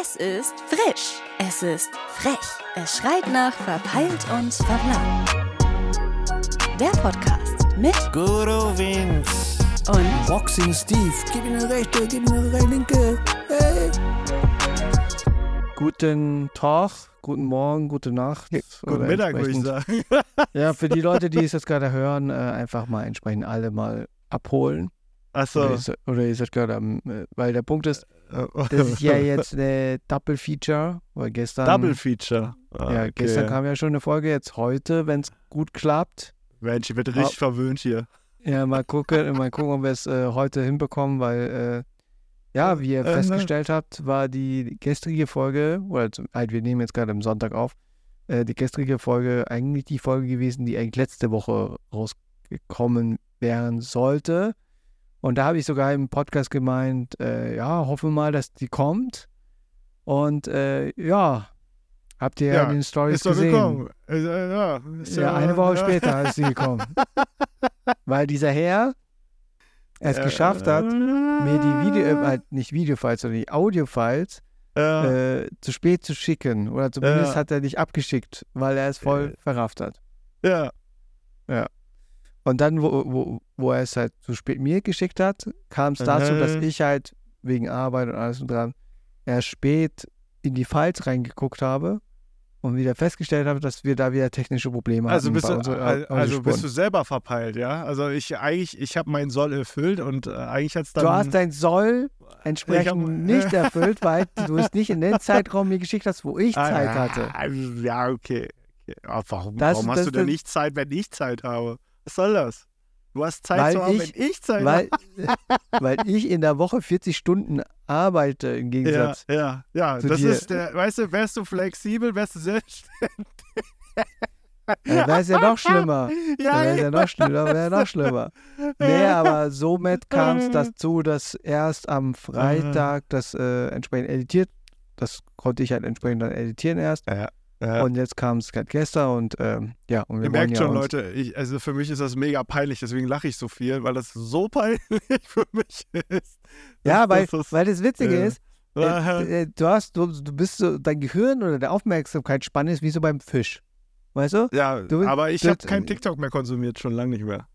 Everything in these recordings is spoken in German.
Es ist frisch. Es ist frech. Es schreit nach verpeilt und verplant. Der Podcast mit Guru Vince. und Boxing Steve. Gib ihm eine rechte, gib ihm eine linke. Hey. Guten Tag, guten Morgen, gute Nacht. Guten oder Mittag, würde ich entsprechend- sagen. Ja, für die Leute, die es jetzt gerade hören, äh, einfach mal entsprechend alle mal abholen. Achso. ist, oder ist das gerade am, äh, weil der Punkt ist, das ist ja jetzt eine Double Feature, weil gestern, Double Feature. Ah, ja, okay. gestern kam ja schon eine Folge, jetzt heute, wenn es gut klappt. Mensch, ich werde richtig verwöhnt hier. Ja, mal gucken, mal gucken, ob wir es äh, heute hinbekommen, weil, äh, ja, wie ihr Äh, festgestellt habt, war die gestrige Folge, oder zum, halt, wir nehmen jetzt gerade am Sonntag auf, äh, die gestrige Folge eigentlich die Folge gewesen, die eigentlich letzte Woche rausgekommen werden sollte. Und da habe ich sogar im Podcast gemeint, äh, ja, hoffen wir mal, dass die kommt. Und äh, ja, habt ihr ja, Ja, in den Stories Ist gesehen. gekommen. Ist, äh, ja, ist, Ja, eine Woche ja. später ist sie gekommen. Weil dieser Herr es Äh, geschafft hat, mir die Video, äh, halt nicht Videofiles, sondern die Audiofiles Ja. äh, zu spät zu schicken. Oder zumindest Ja. hat er nicht abgeschickt, weil er es voll Äh. verrafft hat. ja. Und dann, wo, wo, wo er es halt zu spät mir geschickt hat, kam es dazu, dass Mhm. ich halt wegen Arbeit und alles und dran erst spät in die Files reingeguckt habe und wieder festgestellt habe, dass wir da wieder technische Probleme Also hatten. bist, du, unseren al- also Audiospuren. bist du selber verpeilt, ja? Also ich eigentlich, ich habe meinen Soll erfüllt und äh, eigentlich hat es dann. Du hast dein Soll entsprechend hab- nicht erfüllt, weil du es nicht in den Zeitraum mir geschickt hast, wo ich Ah, Zeit hatte. also, Ja, okay. warum, Das- warum das- hast du denn nicht Zeit, wenn ich Zeit habe? Was soll das? Du hast Zeit Weil zu haben, ich- wenn ich Zeit Weil, weil ich in der Woche 40 Stunden arbeite im Ja, Gegensatz. ja, ja. zu Das dir. ist der, weißt du, wärst du flexibel, wärst du selbstständig. Ja. Dann wäre es ja noch schlimmer. Dann wäre es ja noch schlimmer. Wäre noch schlimmer. Nee, aber somit kam es dazu, dass erst am Freitag das äh, entsprechend editiert, das konnte ich halt entsprechend dann editieren erst. Ja, ja. Und jetzt kam es gestern und ähm, ja, und wir Ihr merkt ja schon, Leute, ich, also für mich ist das mega peinlich, deswegen lache ich so viel, weil das so peinlich für mich ist. Ja, weil, das weil das Witzige ja. ist, Äh, äh, du hast, du, du bist so, dein Gehirn oder der Aufmerksamkeitsspann ist wie so beim Fisch. Weißt du? ja, du- aber ich habe kein TikTok mehr konsumiert, schon lange nicht mehr.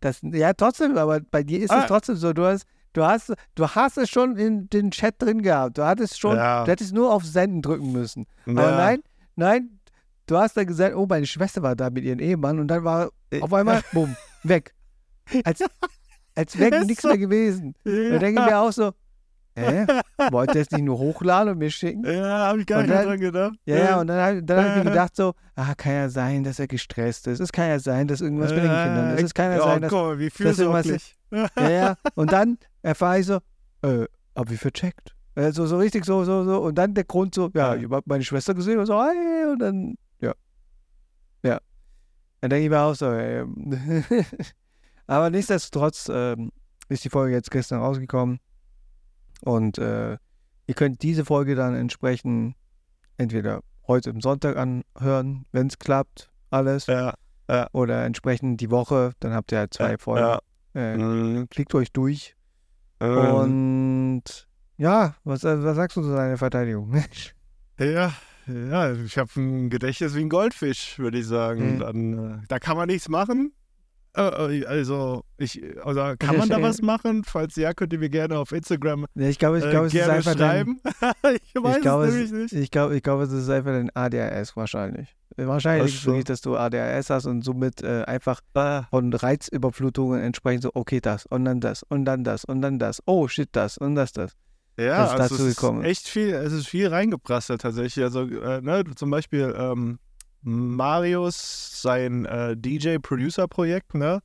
Das, ja, trotzdem, aber bei dir ist Ah. es trotzdem so. Du hast, du hast, du hast es schon in den Chat drin gehabt. Du hattest schon, Ja. du hättest nur auf Senden drücken müssen. Aber nein, nein, du hast dann gesagt, oh, meine Schwester war da mit ihrem Ehemann und dann war Äh, auf einmal, bumm, weg. Als, als wäre Ist nichts so. mehr gewesen. Da denke ich mir auch so, hä? Wollt ihr es nicht nur hochladen und mir schicken? Ja, habe ich gar Und nicht dann- dran gedacht. Ja, ja, und dann, dann habe ich mir gedacht so, ah, kann ja sein, dass er gestresst ist. Es kann ja sein, dass irgendwas mit den Kindern ist. Es kann ja sein, dass mal, wie dass irgendwas fürsorglich. Ja, ja. Und dann erfahre ich so, äh, hab ich vercheckt. Also so richtig so, so, so. Und dann der Grund so, ja, Ja. ich hab meine Schwester gesehen und so, hey, und dann, ja. Ja. Dann denke ich mir auch so, ey. ähm, Aber nichtsdestotrotz ähm, ist die Folge jetzt gestern rausgekommen. Und äh, ihr könnt diese Folge dann entsprechend entweder heute am Sonntag anhören, wenn es klappt, alles. Ja, Oder entsprechend die Woche, dann habt ihr halt zwei ja, Folgen. ja. Äh, Mhm. klickt euch durch. Ähm, Und ja, was, was sagst du zu deiner Verteidigung? Ja, ja, ich habe ein Gedächtnis wie ein Goldfisch, würde ich sagen. Mhm. Dann, äh, da kann man nichts machen. Äh, äh, also, ich, also, kann man da was machen? Falls ja, könnt ihr mir gerne auf Instagram Nee, ich glaube, ich äh, glaube, es ist dein, schreiben. ich weiß ich glaube, es nämlich nicht. ich glaube, ich glaube, es ist einfach dein ADHS wahrscheinlich. Wahrscheinlich Ach ist wirklich, dass du ADHS hast und somit äh, einfach Ah, von Reizüberflutungen entsprechend so, okay, das und dann das und dann das und dann das. Oh, shit, das und das, das. Ja, ist also dazu es ist gekommen. echt viel, es ist viel reingeprasselt tatsächlich. Also, äh, ne, zum Beispiel ähm, Marius, sein äh, DJ-Producer-Projekt, ne?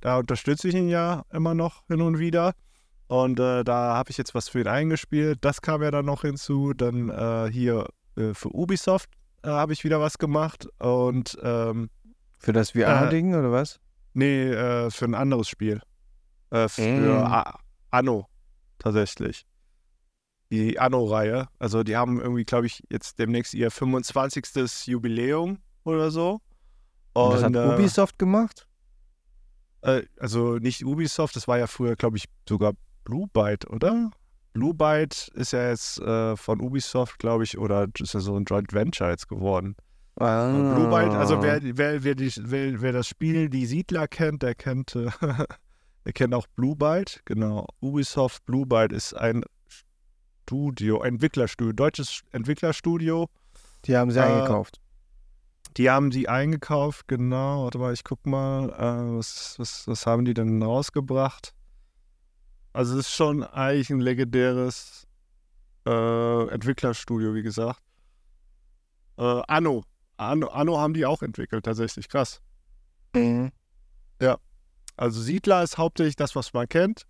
Da unterstütze ich ihn ja immer noch hin und wieder. Und äh, da habe ich jetzt was für ihn eingespielt. Das kam ja dann noch hinzu. Dann äh, hier äh, für Ubisoft äh, habe ich wieder was gemacht. Und ähm, Für das VR-Ding oder was? nee, äh, für ein anderes Spiel. Äh, für Mm. Anno tatsächlich. Die Anno-Reihe. Also die haben irgendwie, glaube ich, jetzt demnächst ihr 25. Jubiläum oder so. Und das hat äh, Ubisoft gemacht? Äh, also nicht Ubisoft, das war ja früher, glaube ich, sogar Blue Byte, oder? Blue Byte ist ja jetzt äh, von Ubisoft, glaube ich, oder ist ja so ein Joint Venture jetzt geworden. Ah. Und Blue Byte, also wer, wer, wer, die, wer, wer das Spiel Die Siedler kennt, der kennt, äh, der kennt auch Blue Byte, genau. Ubisoft Blue Byte ist ein Studio, Entwicklerstudio, deutsches Entwicklerstudio. Die haben sie Äh, eingekauft. Die haben die eingekauft, genau. Warte mal, ich guck mal, äh, was, was, was haben die denn rausgebracht? Also es ist schon eigentlich ein legendäres äh, Entwicklerstudio, wie gesagt. Äh, Anno. Anno. Anno haben die auch entwickelt, tatsächlich. Krass. Mhm. Also Siedler ist hauptsächlich das, was man kennt.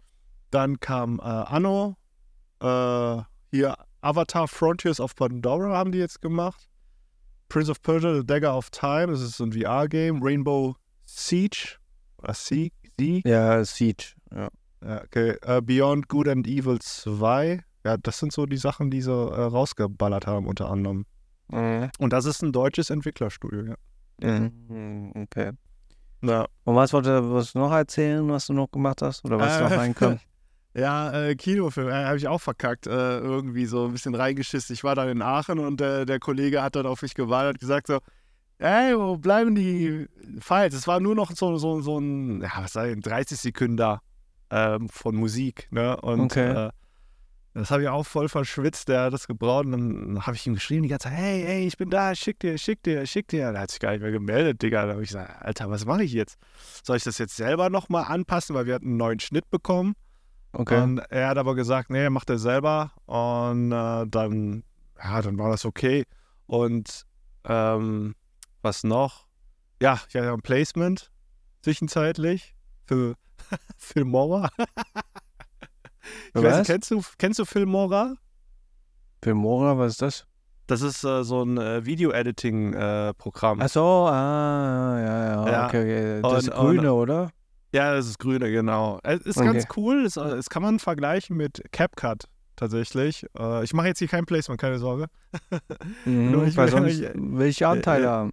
Dann kam äh, Anno. Äh, hier Avatar Frontiers of Pandora haben die jetzt gemacht. Prince of Persia, The Dagger of Time, das ist so ein VR-Game. Rainbow Siege. Oder Siege? Siege? Ja, Siege. Ja. Ja, okay. Äh, Beyond Good and Evil 2. Ja, das sind so die Sachen, die sie äh, rausgeballert haben, unter anderem. Mhm. Und das ist ein deutsches Entwicklerstudio, ja. Mhm. Okay. Ja, Und was wolltest du noch erzählen, was du noch gemacht hast? Oder was Äh, noch reinkommt? ja äh, Kinofilm, äh, habe ich auch verkackt. Äh, irgendwie so ein bisschen reingeschissen. Ich war dann in Aachen und äh, der Kollege hat dann auf mich gewartet und gesagt so, ey, wo bleiben die Files? Es war nur noch so, so, so ein, ja, was sei 30 Sekunden da ähm, von Musik, ne? Und Okay. äh, das habe ich auch voll verschwitzt, der hat das gebraucht und dann habe ich ihm geschrieben die ganze Zeit, hey, hey, ich bin da, schick dir, schick dir, schick dir. Da hat sich gar nicht mehr gemeldet, Digga. Da habe ich gesagt, Alter, was mache ich jetzt? Soll ich das jetzt selber nochmal anpassen, weil wir hatten einen neuen Schnitt bekommen? Okay. Und er hat aber gesagt, nee, macht er selber. Und äh, dann, ja, dann war das okay. Und ähm, was noch? Ja, ich hatte ein Placement zwischenzeitlich für Filmora. Ich weiß nicht, kennst du, kennst du Filmora? Filmora, was ist das? Das ist äh, so ein äh, Video-Editing-Programm. Ach so, ah, ja, ja, Ja. okay, okay. Das Und- und- grüne, oder? Ja, das ist grüne, genau. Es ist Okay. ganz cool. Es, äh, es kann man vergleichen mit CapCut tatsächlich. Äh, ich mache jetzt hier kein Placement, keine Sorge. Mhm, Nur ich weil sonst ich- will ich Anteile äh, haben.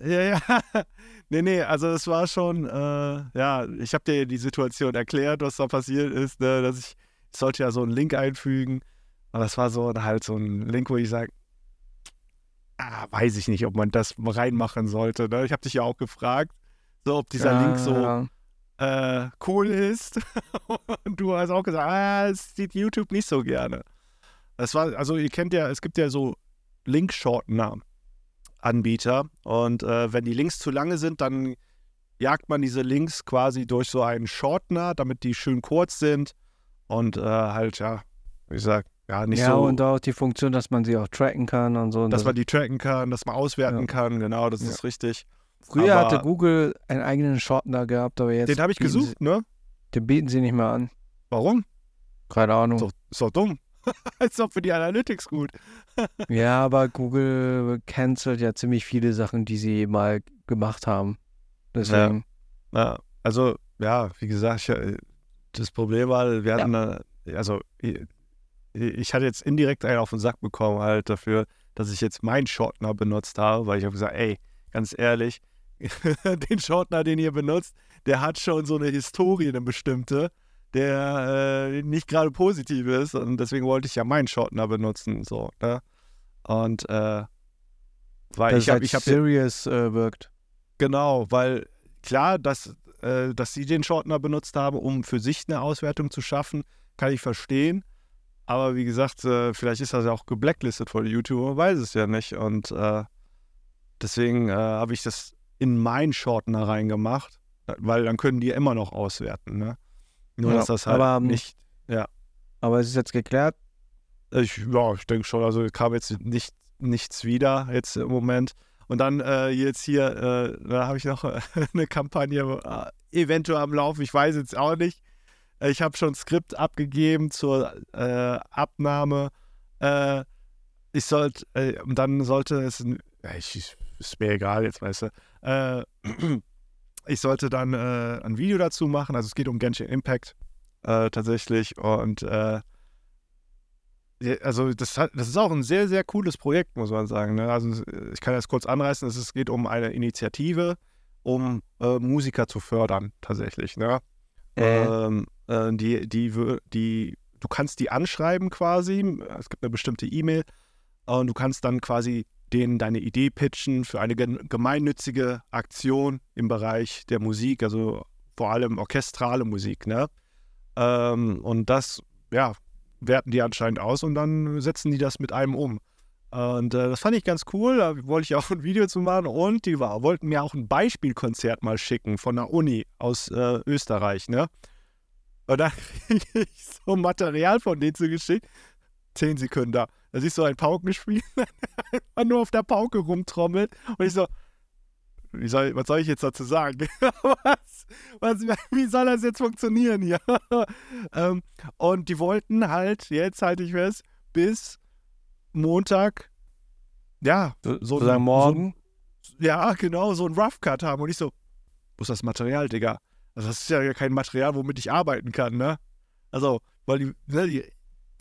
Ja, ja. Nee, nee, also es war schon, äh, ja, ich habe dir die Situation erklärt, was da passiert ist, ne, dass ich, ich sollte ja so einen Link einfügen, aber es war so halt so ein Link, wo ich sage, ah, weiß ich nicht, ob man das reinmachen sollte. Ne? Ich habe dich ja auch gefragt, so ob dieser Link so Ja, äh, cool ist. Und du hast auch gesagt, ah, das sieht YouTube nicht so gerne. Das war, also ihr kennt ja, es gibt ja so Link-Shortener Anbieter und äh, wenn die Links zu lange sind, dann jagt man diese Links quasi durch so einen Shortener, damit die schön kurz sind und äh, halt, ja, wie gesagt, ja, nicht ja so, und auch die Funktion, dass man sie auch tracken kann und so. Und dass das- man die tracken kann, dass man auswerten Ja. kann, genau, das Ja. ist richtig. Früher aber- hatte Google einen eigenen Shortener gehabt, aber jetzt Den habe ich gesucht, ne? Sie, den bieten sie nicht mehr an. Warum? Keine Ahnung. Ist doch, ist doch dumm. Ist doch für die Analytics gut. Ja, aber Google cancelt ja ziemlich viele Sachen, die sie mal gemacht haben. Deswegen. Ja, also, ja, wie gesagt, ich, äh, das Problem war, wir hatten, da, also, ich, ich hatte jetzt indirekt einen auf den Sack bekommen, halt dafür, dass ich jetzt meinen Shortener benutzt habe, weil ich habe gesagt, ey, ganz ehrlich, den Shortener, den ihr benutzt, der hat schon so eine Historie, eine bestimmte, der äh, nicht gerade positiv ist und deswegen wollte ich ja meinen Shortener benutzen, so, ne? Und, äh, weil dass ich habe, halt ich habe serious äh, wirkt. Genau, weil klar, dass, äh, dass sie den Shortener benutzt haben, um für sich eine Auswertung zu schaffen, kann ich verstehen. Aber wie gesagt, äh, vielleicht ist das ja auch geblacklistet von YouTube, man weiß es ja nicht. Und äh, deswegen äh, habe ich das in meinen Shortener reingemacht, weil dann können die immer noch auswerten. Ne? Nur, Ja, dass das halt aber, ähm, nicht. Aber es ist jetzt geklärt. Ich, ja, ich denke schon, also kam jetzt nicht, nichts wieder jetzt im Moment. Und dann äh, jetzt hier, äh, da habe ich noch äh, eine Kampagne äh, eventuell am Laufen, ich weiß jetzt auch nicht. Äh, Ich habe schon ein Skript abgegeben zur äh, Abnahme. Ich sollte, äh, und dann sollte es, ja, ich, ist mir egal jetzt, weißt du. Äh, ich sollte dann äh, ein Video dazu machen, also es geht um Genshin Impact äh, tatsächlich und äh, also das, hat, das ist auch ein sehr, sehr cooles Projekt, muss man sagen. Ne? Also ich kann das kurz anreißen. Es geht um eine Initiative, um äh, Musiker zu fördern, tatsächlich. Ne? Äh, Ähm, äh, die, die, die du kannst die anschreiben quasi. Es gibt eine bestimmte E-Mail und du kannst dann quasi denen deine Idee pitchen für eine gemeinnützige Aktion im Bereich der Musik, also vor allem orchestrale Musik. Ne? Ähm, und das, ja, werten die anscheinend aus und dann setzen die das mit einem um. Und äh, das fand ich ganz cool, da wollte ich auch ein Video zu machen und die war, wollten mir auch ein Beispielkonzert mal schicken von der Uni aus äh, Österreich, ne? Und dann kriege ich so Material von denen zugeschickt. Zehn Sekunden da. Da siehst du ein Paukenspiel, einfach nur auf der Pauke rumtrommelt. Und ich so, soll, was soll ich jetzt dazu sagen? was, was, wie soll das jetzt funktionieren hier? ähm, und die wollten halt, jetzt halte ich fest, bis Montag, ja, so, so sagen morgen. So, ja, genau, so ein Rough Cut haben. Und ich so, wo ist das Material, Digga? Also, das ist ja kein Material, womit ich arbeiten kann, ne? Also, weil die, ne, die,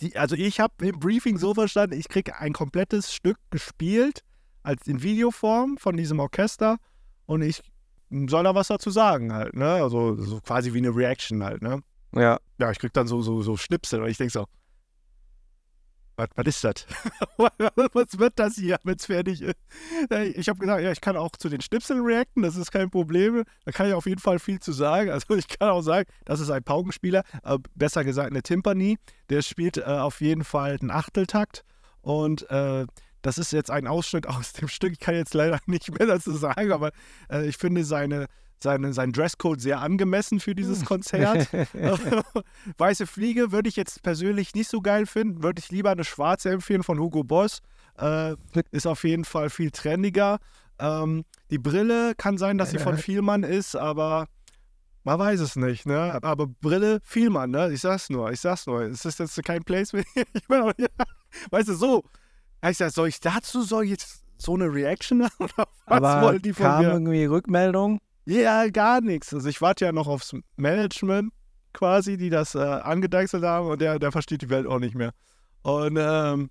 die also ich habe im Briefing so verstanden, ich kriege ein komplettes Stück gespielt, als in Videoform von diesem Orchester und ich soll da was dazu sagen halt, ne? Also so quasi wie eine Reaction halt, ne? Ja. Ja, ich krieg dann so, so, so Schnipsel und ich denke so, was, was ist das? was wird das hier, wenn es fertig ist? Ich habe gesagt, ja, ich kann auch zu den Schnipseln reacten, das ist kein Problem. Da kann ich auf jeden Fall viel zu sagen. Also ich kann auch sagen, das ist ein Paukenspieler, äh, besser gesagt eine Timpani. Der spielt äh, auf jeden Fall einen Achteltakt und äh, das ist jetzt ein Ausschnitt aus dem Stück. Ich kann jetzt leider nicht mehr dazu sagen, aber äh, ich finde seine seine, sein Dresscode sehr angemessen für dieses Konzert. Weiße Fliege würde ich jetzt persönlich nicht so geil finden. Würde ich lieber eine schwarze empfehlen von Hugo Boss. Äh, ist auf jeden Fall viel trendiger. Ähm, die Brille kann sein, dass sie von Vielmann ist, aber man weiß es nicht, ne? Aber Brille, Vielmann, ne? Ich sag's nur, ich sag's nur. Es ist jetzt kein Placement. ich meine, ja, weißt du, so. Ich sag, soll ich dazu, soll ich jetzt so eine Reaction haben? Oder was aber wollen die von kam mir? irgendwie Rückmeldung? Ja, gar nichts. Also ich warte ja noch aufs Management quasi, die das äh, angedeichselt haben und der, der versteht die Welt auch nicht mehr. Und ähm,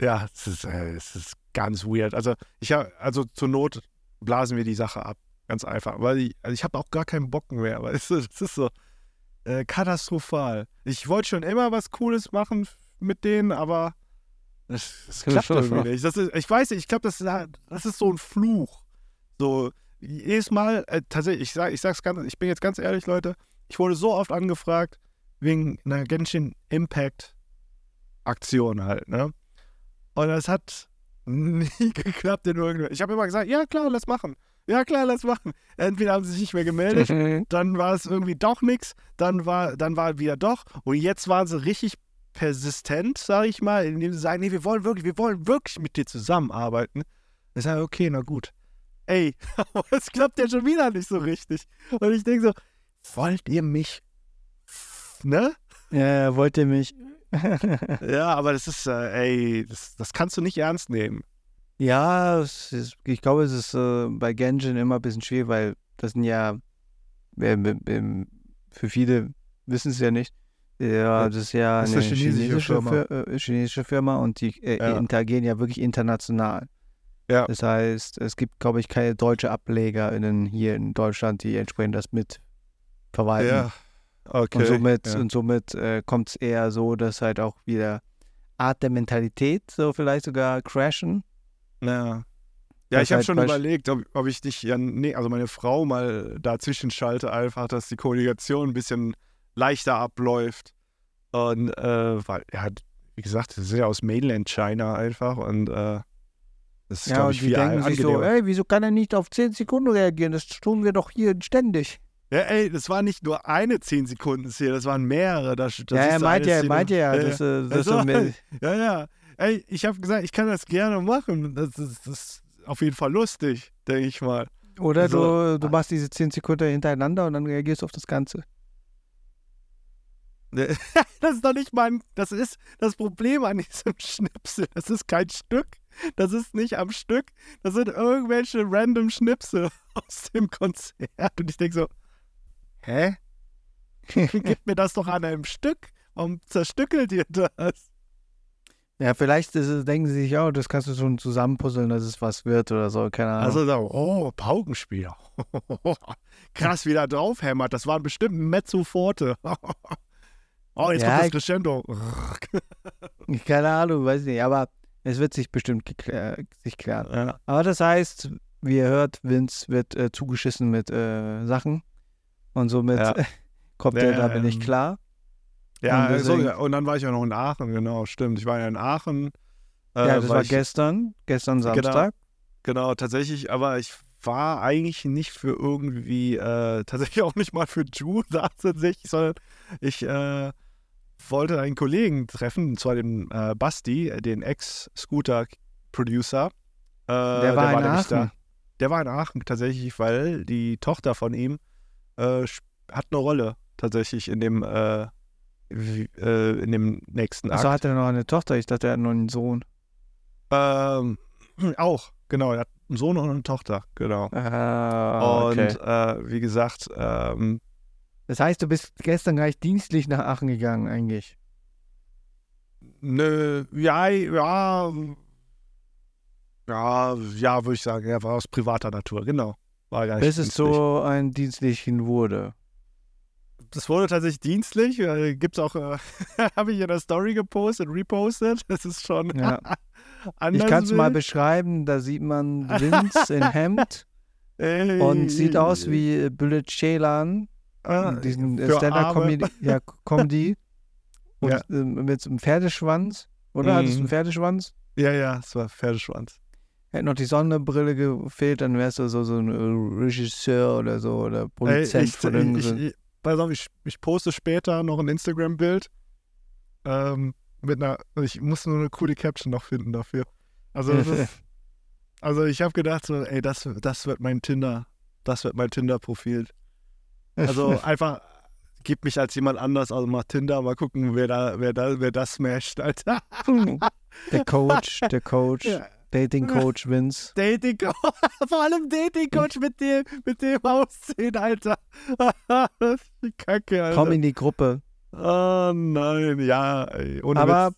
ja, es ist, äh, es ist ganz weird. Also ich habe, also zur Not blasen wir die Sache ab. Ganz einfach. Weil ich, also ich habe auch gar keinen Bock mehr. Weil es, es ist so äh, katastrophal. Ich wollte schon immer was Cooles machen mit denen, aber es klappt irgendwie nicht. Das ist, ich weiß nicht, ich glaube, das, das ist so ein Fluch. So, jedes Mal, äh, tatsächlich, ich, sag, ich sag's ganz, ich bin jetzt ganz ehrlich, Leute, ich wurde so oft angefragt wegen einer Genshin Impact Aktion halt, ne? Und das hat nie geklappt in irgendeinem. Ich habe immer gesagt, ja klar, lass machen. Ja klar, lass machen. Entweder haben sie sich nicht mehr gemeldet, dann war es irgendwie doch nichts, dann war, dann war wieder doch. Und jetzt waren sie richtig persistent, sage ich mal, indem sie sagen, nee, wir wollen wirklich, wir wollen wirklich mit dir zusammenarbeiten. Ich sage, okay, na gut ey, es klappt ja schon wieder nicht so richtig. Und ich denke so, wollt ihr mich, ne? Ja, wollt ihr mich. ja, aber das ist, äh, ey, das, das kannst du nicht ernst nehmen. Ja, ist, ich glaube, es ist äh, bei Genshin immer ein bisschen schwierig, weil das sind ja, äh, für viele wissen es ja nicht, ja, das ist ja das ist eine, eine, chinesische, chinesische Firma. Fir äh, chinesische Firma und die äh, ja. interagieren ja wirklich international. Ja. Das heißt, es gibt, glaube ich, keine deutsche AblegerInnen hier in Deutschland, die entsprechend das mit verwalten. Ja. Okay. Und somit, ja. und somit äh, kommt es eher so, dass halt auch wieder Art der Mentalität so vielleicht sogar crashen. Ja. Ja, ich habe halt schon überlegt, ob, ob, ich dich, ja, nee, also meine Frau mal dazwischen schalte, einfach, dass die Kommunikation ein bisschen leichter abläuft. Und äh, weil, ja, wie gesagt, das ist ja aus Mainland China einfach und äh, das ist, ja, ich, die denken sich so, ey, wieso kann er nicht auf 10 Sekunden reagieren? Das tun wir doch hier ständig. Ja, ey, das war nicht nur eine 10 Sekunden Szene, das waren mehrere. Das, das ja, er meint ja, meint ja, das, ja, das, das also, ja, ja. Ey, ich habe gesagt, ich kann das gerne machen. Das ist, das ist auf jeden Fall lustig, denke ich mal. Oder also, du, du machst diese 10 Sekunden hintereinander und dann reagierst du auf das Ganze. das ist doch nicht mein, das ist das Problem an diesem Schnipsel. Das ist kein Stück. Das ist nicht am Stück. Das sind irgendwelche random Schnipsel aus dem Konzert. Und ich denke so, hä? Gib mir das doch an einem Stück. Warum zerstückelt ihr das? Ja, vielleicht ist, denken sie sich auch, das kannst du schon zusammenpuzzeln, dass es was wird oder so, keine Ahnung. Also, so, oh, Paukenspieler. Krass, wie da draufhämmert. Das waren bestimmt Mezzo Forte. Oh, jetzt Ja, kommt das Crescendo. Keine Ahnung, weiß nicht, aber es wird sich bestimmt geklär, sich klären. Ja. Aber das heißt, wie ihr hört, Vince wird äh, zugeschissen mit äh, Sachen und somit Ja. kommt Ja, er ja, damit nicht ähm, klar. Ja, Und so, deswegen- und dann war ich ja noch in Aachen, genau, stimmt. Ich war ja in Aachen. äh, ja, das war ich- gestern, gestern Genau. Samstag. Genau, tatsächlich, aber ich war eigentlich nicht für irgendwie, äh, tatsächlich auch nicht mal für Ju tatsächlich, sondern ich äh, wollte einen Kollegen treffen, und zwar den äh, Basti, äh, den Ex-Scooter-Producer. Äh, Der war in Aachen. Der war in Aachen tatsächlich, weil die Tochter von ihm äh, hat eine Rolle tatsächlich in dem, äh, äh, in dem nächsten Akt. Achso, hat er noch eine Tochter? Ich dachte, er hat noch einen Sohn. Ähm, auch, genau. Er hat einen Sohn und eine Tochter, genau. Ah, Und okay. äh, wie gesagt, ähm, Das heißt, du bist gestern gleich dienstlich nach Aachen gegangen, eigentlich. nö, ja, ja, ja, ja, würde ich sagen, er war aus privater Natur, genau. War gar nicht Bis es dienstlich. so ein dienstlichen wurde. Das wurde tatsächlich dienstlich. Äh, gibt's auch, äh, habe ich in der Story gepostet, repostet. Das ist schon Ja. anders. Ich kann es mal beschreiben, da sieht man Vince in Hemd und sieht aus wie Bullet Ceylan, ah, diesen äh, Stand-Up-Comedy. Ja, Comedy. Und Ja. ähm, mit so einem Pferdeschwanz. Oder? Hattest du einen Mhm. Pferdeschwanz? Ja, ja, es war Pferdeschwanz. Hätte noch die Sonnenbrille gefehlt, dann wärst du so, so ein äh, Regisseur oder so oder Produzent von ich, pass auf, ich, ich poste später noch ein Instagram-Bild. Ähm, mit einer, ich muss nur eine coole Caption noch finden dafür. Also, ist, also ich habe gedacht, so, ey, das, das wird mein Tinder, das wird mein Tinder-Profil. Also einfach, gib mich als jemand anders, also mal Tinder, mal gucken, wer da, wer da, wer das smasht, Alter. der Coach, der Coach, Ja. Dating Coach Vince. Dating vor allem Dating Coach mit dem mit dem Aussehen, Alter. die Kacke, Alter. Komm in die Gruppe. Oh nein, ja, ey, ohne Aber, Witz.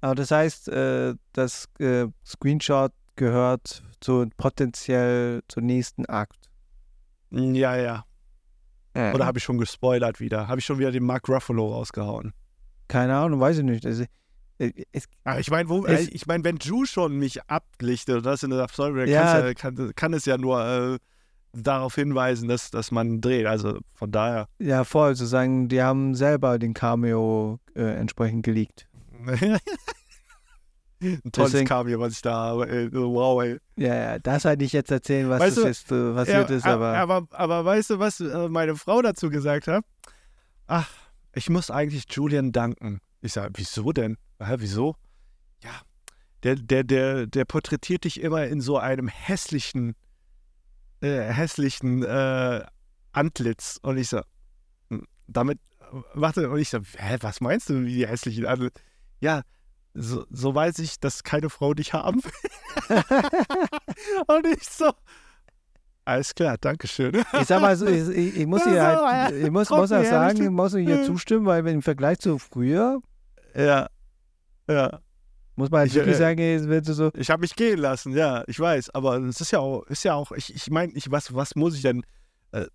aber das heißt, äh, das äh, Screenshot gehört zu potenziell zum nächsten Akt. Ja, ja. Oder habe ich schon gespoilert wieder? Habe ich schon wieder den Mark Ruffalo rausgehauen? Keine Ahnung, weiß ich nicht. Also, äh, es, Ah, ich meine, äh, ich meine, wenn Ju schon mich ablichtet das in der Story, Ja. ja, kann, kann es ja nur äh, darauf hinweisen, dass, dass man dreht. Also von daher. ja, voll, zu sagen, die haben selber den Cameo äh, entsprechend geleakt. Ein tolles Deswegen- Cameo, was ich da habe. Ey. Wow, ey. Ja, ja, das halt nicht jetzt erzählen, was Weißt das du, jetzt äh, passiert Ja, ist, aber aber, aber weißt du, was äh, meine Frau dazu gesagt hat? Ach, ich muss eigentlich Julian danken. Ich sage, wieso denn? Hä, wieso? Ja, der, der, der, der porträtiert dich immer in so einem hässlichen, äh, hässlichen äh, Antlitz. Und ich so, hm, damit, warte, und ich so, hä, was meinst du, wie die hässlichen Antlitz? Ja, so, so weiß ich, dass keine Frau dich haben will. und ich so, alles klar, Dankeschön. ich sag mal so, ich, ich, ich muss hier halt, ich muss, muss auch sagen, ich muss hier zustimmen, weil wenn im Vergleich zu früher, Ja, ja. muss man halt Ich, wirklich äh, sagen, es wird so, Ich habe mich gehen lassen, ja, ich weiß. Aber es ist ja auch, ist ja auch, ich, ich meine, ich, was, was muss ich denn, äh,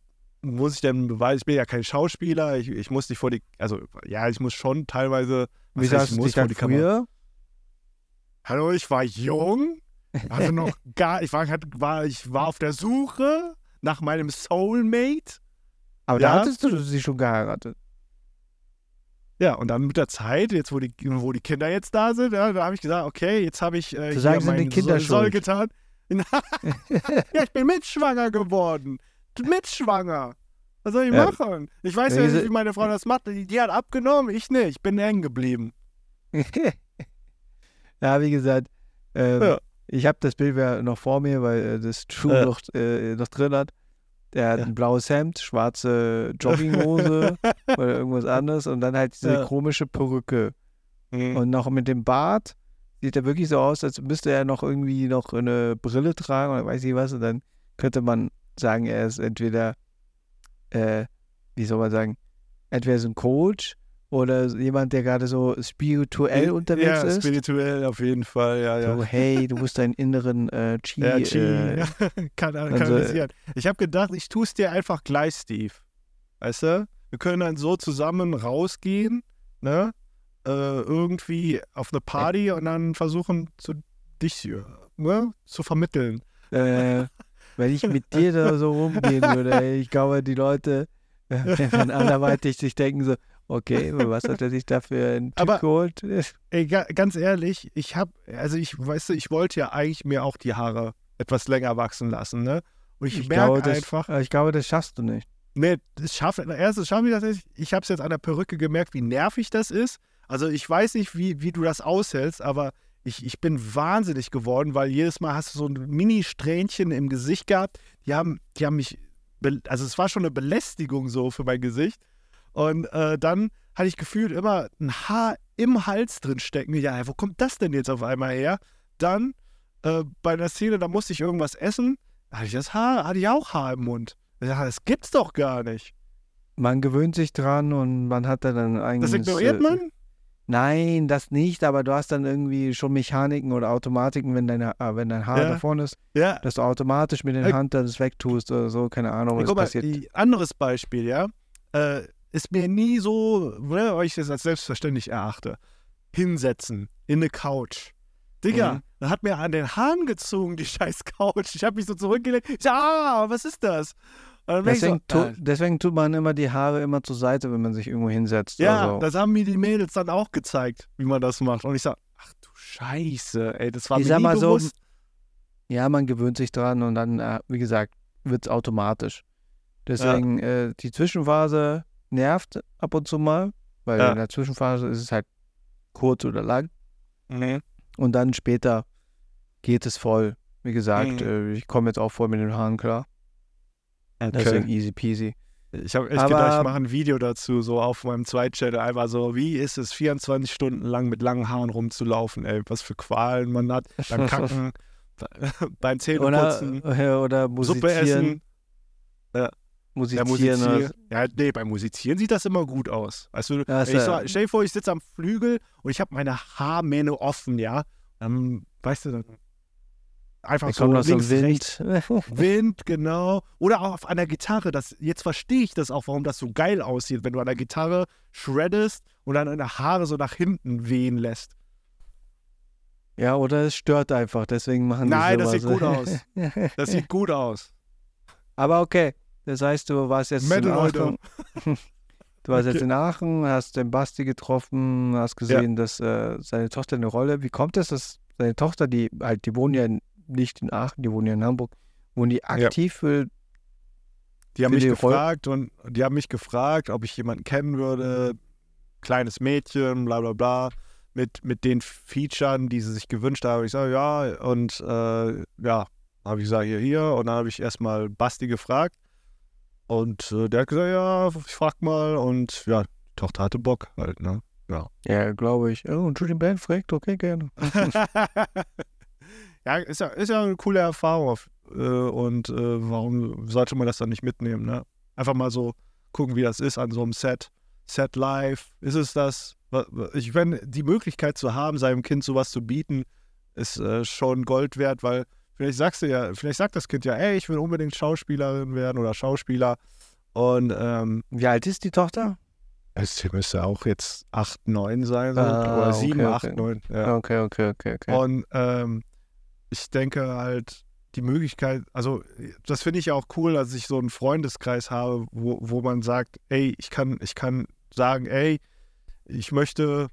muss ich denn beweisen? Ich bin ja kein Schauspieler, ich, ich muss nicht vor die, also ja, ich muss schon teilweise, wie sagst ich du muss dich vor dann die Kamera. Hallo, ich war jung, also noch gar, ich war, war, ich war auf der Suche nach meinem Soulmate. Aber Ja. da hattest du sie schon geheiratet. Ja, und dann mit der Zeit, jetzt wo die, wo die Kinder jetzt da sind, ja, da habe ich gesagt, okay, jetzt habe ich äh, sagen, meinen Soll, Soll getan. ja, ich bin mitschwanger geworden. Mitschwanger. Was soll ich Ja. machen? Ich weiß Ja, nicht, wie meine Frau das macht. Die, die hat abgenommen, ich nicht. Ich bin hängen geblieben. ja, wie gesagt, ähm, Ja. ich habe das Bild ja noch vor mir, weil äh, das True Ja. noch, äh, noch drin hat. Der hat Ja. ein blaues Hemd, schwarze Jogginghose oder irgendwas anderes und dann halt diese komische Perücke. Mhm. Und noch mit dem Bart sieht er wirklich so aus, als müsste er noch irgendwie noch eine Brille tragen oder weiß ich was. Und dann könnte man sagen, er ist entweder, äh, wie soll man sagen, entweder so ein Coach oder jemand, der gerade so spirituell unterwegs ja, ist. spirituell auf jeden Fall, ja, ja. So, hey, du musst deinen inneren äh, Chi. ja, Chi, äh, kann also- kanalisieren. ich habe gedacht, ich tue es dir einfach gleich, Steve. Weißt du? Wir können dann so zusammen rausgehen, ne? Äh, irgendwie auf eine Party und dann versuchen, zu, dich äh, ne? zu vermitteln. Äh, wenn ich mit dir da so rumgehen würde, ey, ich glaube, die Leute werden anderweitig sich denken so, okay, was hat er sich da für einen Typ Aber- geholt? Ey, ga, ganz ehrlich, ich hab, also ich, weißt du, ich wollte ja eigentlich mir auch die Haare etwas länger wachsen lassen, ne? Und ich, glaube, merke das, einfach, ich glaube, das schaffst du nicht. nee, das schaffe, erstens schaffe ich das nicht. Ich habe es jetzt an der Perücke gemerkt, wie nervig das ist. Also ich weiß nicht, wie, wie du das aushältst, aber ich, ich bin wahnsinnig geworden, weil jedes Mal hast du so ein Mini-Strähnchen im Gesicht gehabt. Die haben, die haben mich, also es war schon eine Belästigung so für mein Gesicht. Und äh, dann hatte ich gefühlt immer ein Haar im Hals drin stecken. Ja, wo kommt das denn jetzt auf einmal her? Dann äh, bei einer Szene, da musste ich irgendwas essen. Hatte ich das Haar, hatte ich auch Haar im Mund. Ja, das gibt's doch gar nicht. Man gewöhnt sich dran und man hat dann ein Das eigenes... ignoriert äh, man? Nein, das nicht, aber du hast dann irgendwie schon Mechaniken oder Automatiken, wenn, deine, äh, wenn dein Haar Ja. da vorne ist, Ja. dass du automatisch mit den Äh, Hand das wegtust oder so, keine Ahnung, was mal, passiert. anderes Beispiel, ja. Äh, ist mir nie so, ne, weil ich das als selbstverständlich erachte. Hinsetzen, in eine Couch. Digga, Mhm. da hat mir an den Haaren gezogen, die scheiß Couch. Ich habe mich so zurückgelegt. Ich sag, ah, was ist das? Deswegen, so, tu, äh, deswegen tut man immer die Haare immer zur Seite, wenn man sich irgendwo hinsetzt. ja, also. das haben mir die Mädels dann auch gezeigt, wie man das macht. Und ich sag, ach du Scheiße, ey, das war Ich mir sag nie mal so, bewusst. Ja, man gewöhnt sich dran und dann, äh, wie gesagt, wird es automatisch. Deswegen, äh, die Zwischenphase nervt ab und zu mal, weil Ja. in der Zwischenphase ist es halt kurz oder lang Nee. und dann später geht es voll. Wie gesagt, Mhm. äh, ich komme jetzt auch voll mit den Haaren klar. Deswegen easy peasy. Ich habe echt Aber- gedacht, ich mache ein Video dazu, so auf meinem Zweitchannel. Einfach so, wie ist es, 24 Stunden lang mit langen Haaren rumzulaufen, ey. Was für Qualen man hat beim Kacken, beim Oder, Zähneputzen, äh, oder Suppe musizieren. essen. Ja, Musizieren. musizieren. Ja, nee, beim Musizieren sieht das immer gut aus. Weißt du, Ja, ist ich so, stell dir vor, ich sitze am Flügel und ich habe meine Haarmähne offen, ja. Dann, weißt du, dann einfach Da so so links, rechts. Wind. Wind, genau. Oder auch auf einer Gitarre. Das, jetzt verstehe ich das auch, warum das so geil aussieht, wenn du an der Gitarre shreddest und dann deine Haare so nach hinten wehen lässt. ja, oder es stört einfach, deswegen machen die Nein, das sowas. sieht gut aus. Das sieht gut aus. Aber okay, das heißt, du warst jetzt Metal, in. Aachen. Du warst jetzt Okay. in Aachen, hast den Basti getroffen, hast gesehen, dass äh, seine Tochter eine Rolle. Wie kommt es, dass seine Tochter, die halt, die wohnen ja nicht in Aachen, die wohnen ja in Hamburg, wohnen die aktiv für Die haben mich die Roll- gefragt und die haben mich gefragt, ob ich jemanden kennen würde, kleines Mädchen, bla bla bla, mit, mit den Featuren, die sie sich gewünscht haben. Ich sage, ja, und äh, ja, habe ich gesagt, hier, hier. Und dann habe ich erstmal Basti gefragt. Und äh, der hat gesagt, ja, ich frag mal. Und ja, die Tochter hatte Bock halt, ne? Ja, glaube ich. Oh, und Julian Band fragt, okay, gerne. ja, ist ja, ist ja eine coole Erfahrung. Äh, und äh, warum sollte man das dann nicht mitnehmen, ne? Einfach mal so gucken, wie das ist an so einem Set. Set live. Ist es das? Ich meine, die Möglichkeit zu haben, seinem Kind sowas zu bieten, ist äh, schon Gold wert, weil vielleicht sagst du ja, vielleicht sagt das Kind ja, ey, ich will unbedingt Schauspielerin werden oder Schauspieler. Und ähm, Wie alt ist die Tochter? es müsste auch jetzt 8, 9 sein, Ah, oder okay, 7, okay. 8, 9. Ja. Okay, okay, okay, okay. Und ähm, ich denke halt, die Möglichkeit, also das finde ich ja auch cool, dass ich so einen Freundeskreis habe, wo, wo man sagt, ey, ich kann, ich kann sagen, ey, ich möchte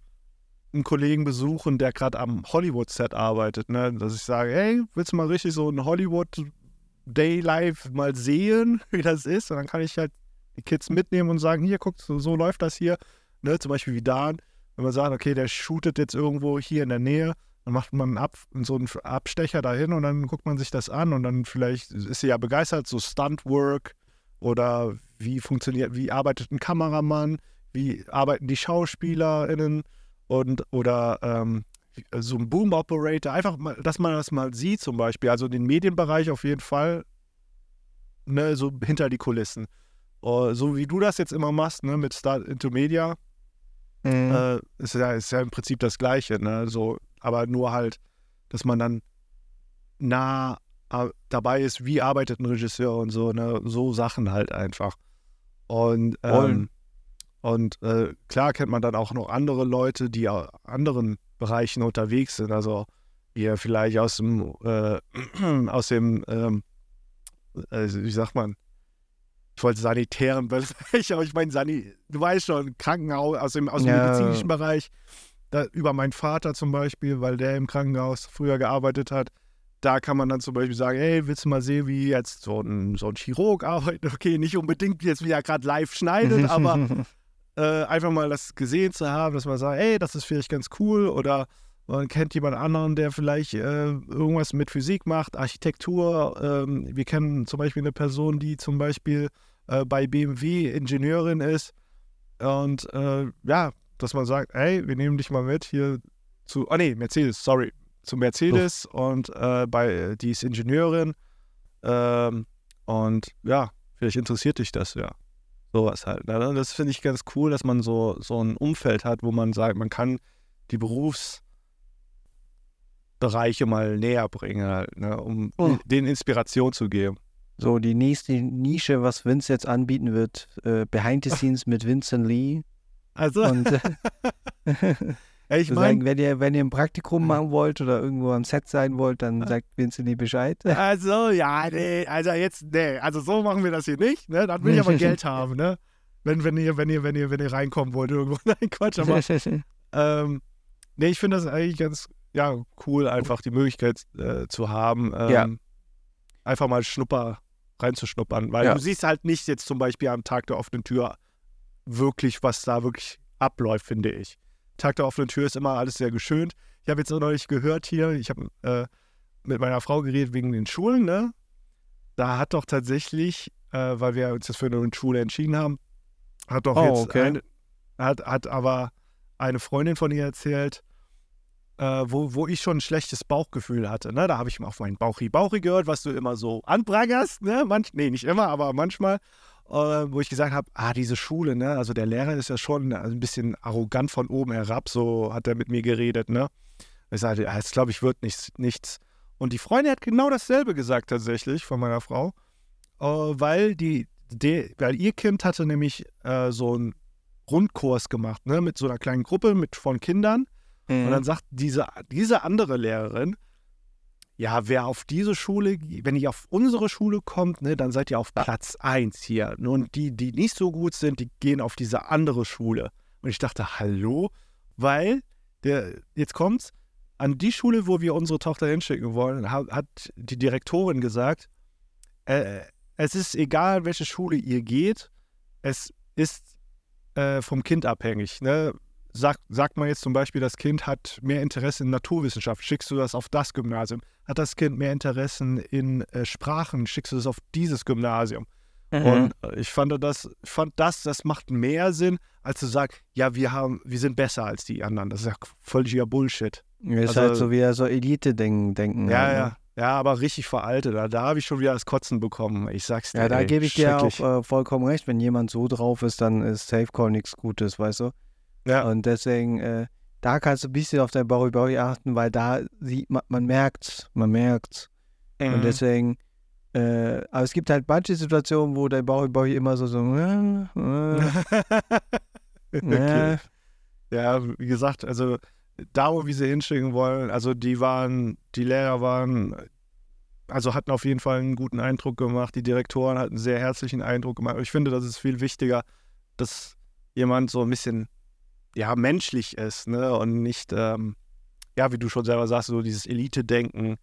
einen Kollegen besuchen, der gerade am Hollywood-Set arbeitet, ne? Dass ich sage, ey, willst du mal richtig so ein Hollywood-Day-Life mal sehen, wie das ist? Und dann kann ich halt die Kids mitnehmen und sagen, hier, guck, so, so läuft das hier. Ne? Zum Beispiel wie Dan, wenn man sagt, okay, der shootet jetzt irgendwo hier in der Nähe, dann macht man Ab, so einen Abstecher dahin und dann guckt man sich das an und dann vielleicht ist sie ja begeistert, so Stuntwork oder wie funktioniert, wie arbeitet ein Kameramann, wie arbeiten die SchauspielerInnen und oder ähm, so ein Boom Operator, einfach mal, dass man das mal sieht zum Beispiel, also den Medienbereich auf jeden Fall, ne, so hinter die Kulissen. Oh, so wie du das jetzt immer machst, ne, mit Start into Media, Mhm. äh, ist, ja, ist ja im Prinzip das Gleiche, ne? So, aber nur halt, dass man dann nah dabei ist, wie arbeitet ein Regisseur und so, ne? So Sachen halt einfach. Und ähm, Und äh, klar kennt man dann auch noch andere Leute, die in anderen Bereichen unterwegs sind. Also ihr vielleicht aus dem, äh, aus dem, ähm, also wie sagt man, ich wollte sanitären Bereich, aber ich meine, Sani du weißt schon, Krankenhaus, aus dem, aus dem Ja. medizinischen Bereich, da, über meinen Vater zum Beispiel, weil der im Krankenhaus früher gearbeitet hat. Da kann man dann zum Beispiel sagen, hey, willst du mal sehen, wie jetzt so ein, so ein Chirurg arbeitet? Okay, nicht unbedingt jetzt, wie er gerade live schneidet, aber äh, einfach mal das gesehen zu haben, dass man sagt, ey, das ist vielleicht ganz cool. Oder man kennt jemand anderen, der vielleicht äh, irgendwas mit Physik macht, Architektur. Ähm, wir kennen zum Beispiel eine Person, die zum Beispiel äh, bei BMW Ingenieurin ist. Und äh, ja, dass man sagt, ey, wir nehmen dich mal mit hier zu, oh nee, Mercedes, sorry, zu Mercedes. Und äh, bei, die ist Ingenieurin. Ähm, und ja, vielleicht interessiert dich das ja. Sowas halt. Ne? Das finde ich ganz cool, dass man so, so ein Umfeld hat, wo man sagt, man kann die Berufsbereiche mal näher bringen, halt, ne? um Oh. denen Inspiration zu geben. So, die nächste Nische, was Vince jetzt anbieten wird, äh, Behind the Scenes mit Vincent Lee. Also, Und äh, ja, ich meine, wenn ihr, wenn ihr ein Praktikum machen wollt oder irgendwo am Set sein wollt, dann sagt Vincent Bescheid. also, ja, nee, also jetzt, nee, also so machen wir das hier nicht, ne? Dann will ich aber Geld haben, ne? Wenn, wenn ihr, wenn ihr, wenn ihr, wenn ihr reinkommen wollt irgendwo. Nein, Quatsch, aber Ähm, nee, ich finde das eigentlich ganz ja, cool, einfach die Möglichkeit äh, zu haben, ähm, Ja. einfach mal Schnupper reinzuschnuppern. Weil Ja. du siehst halt nicht jetzt zum Beispiel am Tag der offenen Tür wirklich, was da wirklich abläuft, finde ich. Tag der offenen Tür ist immer alles sehr geschönt. Ich habe jetzt auch neulich gehört hier, ich habe äh, mit meiner Frau geredet wegen den Schulen, ne? Da hat doch tatsächlich, äh, weil wir uns jetzt für eine Schule entschieden haben, hat doch Oh, jetzt okay. eine, hat, hat aber eine Freundin von ihr erzählt, äh, wo, wo ich schon ein schlechtes Bauchgefühl hatte. Ne? Da habe ich mal auf meinen Bauchi-Bauchi gehört, was du immer so anprangerst. Ne? Manch, nee, nicht immer, aber manchmal. Äh, wo ich gesagt habe, ah, diese Schule, ne? also der Lehrer ist ja schon ein bisschen arrogant von oben herab, so hat er mit mir geredet. Ne? Ich sagte, ja, das glaube ich wird nichts, nichts. Und die Freundin hat genau dasselbe gesagt tatsächlich von meiner Frau, äh, weil, die, die, weil ihr Kind hatte nämlich äh, so einen Rundkurs gemacht, ne? mit so einer kleinen Gruppe mit, von Kindern. Und Mhm. dann sagt diese, diese andere Lehrerin, ja, wer auf diese Schule, wenn ihr auf unsere Schule kommt, ne, dann seid ihr auf Platz 1 hier. Und die, die nicht so gut sind, die gehen auf diese andere Schule. Und ich dachte, hallo? Weil, der, jetzt kommt's, an die Schule, wo wir unsere Tochter hinschicken wollen, hat, hat die Direktorin gesagt, äh, es ist egal, welche Schule ihr geht, es ist äh, vom Kind abhängig. Ne? Sagt, sagt man jetzt zum Beispiel, das Kind hat mehr Interesse in Naturwissenschaft, schickst du das auf das Gymnasium. Hat das Kind mehr Interessen in äh, Sprachen, schickst du das auf dieses Gymnasium. Mhm. Und ich fand das, fand das, das macht mehr Sinn, als zu sagen, ja, wir haben, wir sind besser als die anderen. Das ist ja völliger Bullshit. ist also- halt so wieder so Elite-Denken. Denken Ja, halt, ne? ja. Ja, aber richtig veraltet. Da, da habe ich schon wieder das Kotzen bekommen. Ich sag's dir. Ja, da gebe ich dir auch äh, vollkommen recht. Wenn jemand so drauf ist, dann ist Safecall nichts Gutes, weißt du? Ja. Und deswegen, äh, da kannst du ein bisschen auf dein Bori Bori achten, weil da sieht man, man merkt, man merkt. Und Mhm. deswegen, äh, aber es gibt halt manche Situationen, wo dein Bori Bori immer so, so, äh, äh, okay. Ja, wie gesagt, also da, wo wir sie hinschicken wollen, also die waren, die Lehrer waren, also hatten auf jeden Fall einen guten Eindruck gemacht, die Direktoren hatten einen sehr herzlichen Eindruck gemacht. Ich finde, das ist viel wichtiger, dass jemand so ein bisschen, ja, menschlich ist, ne, und nicht, ähm, ja, wie du schon selber sagst, so dieses Elite-Denken,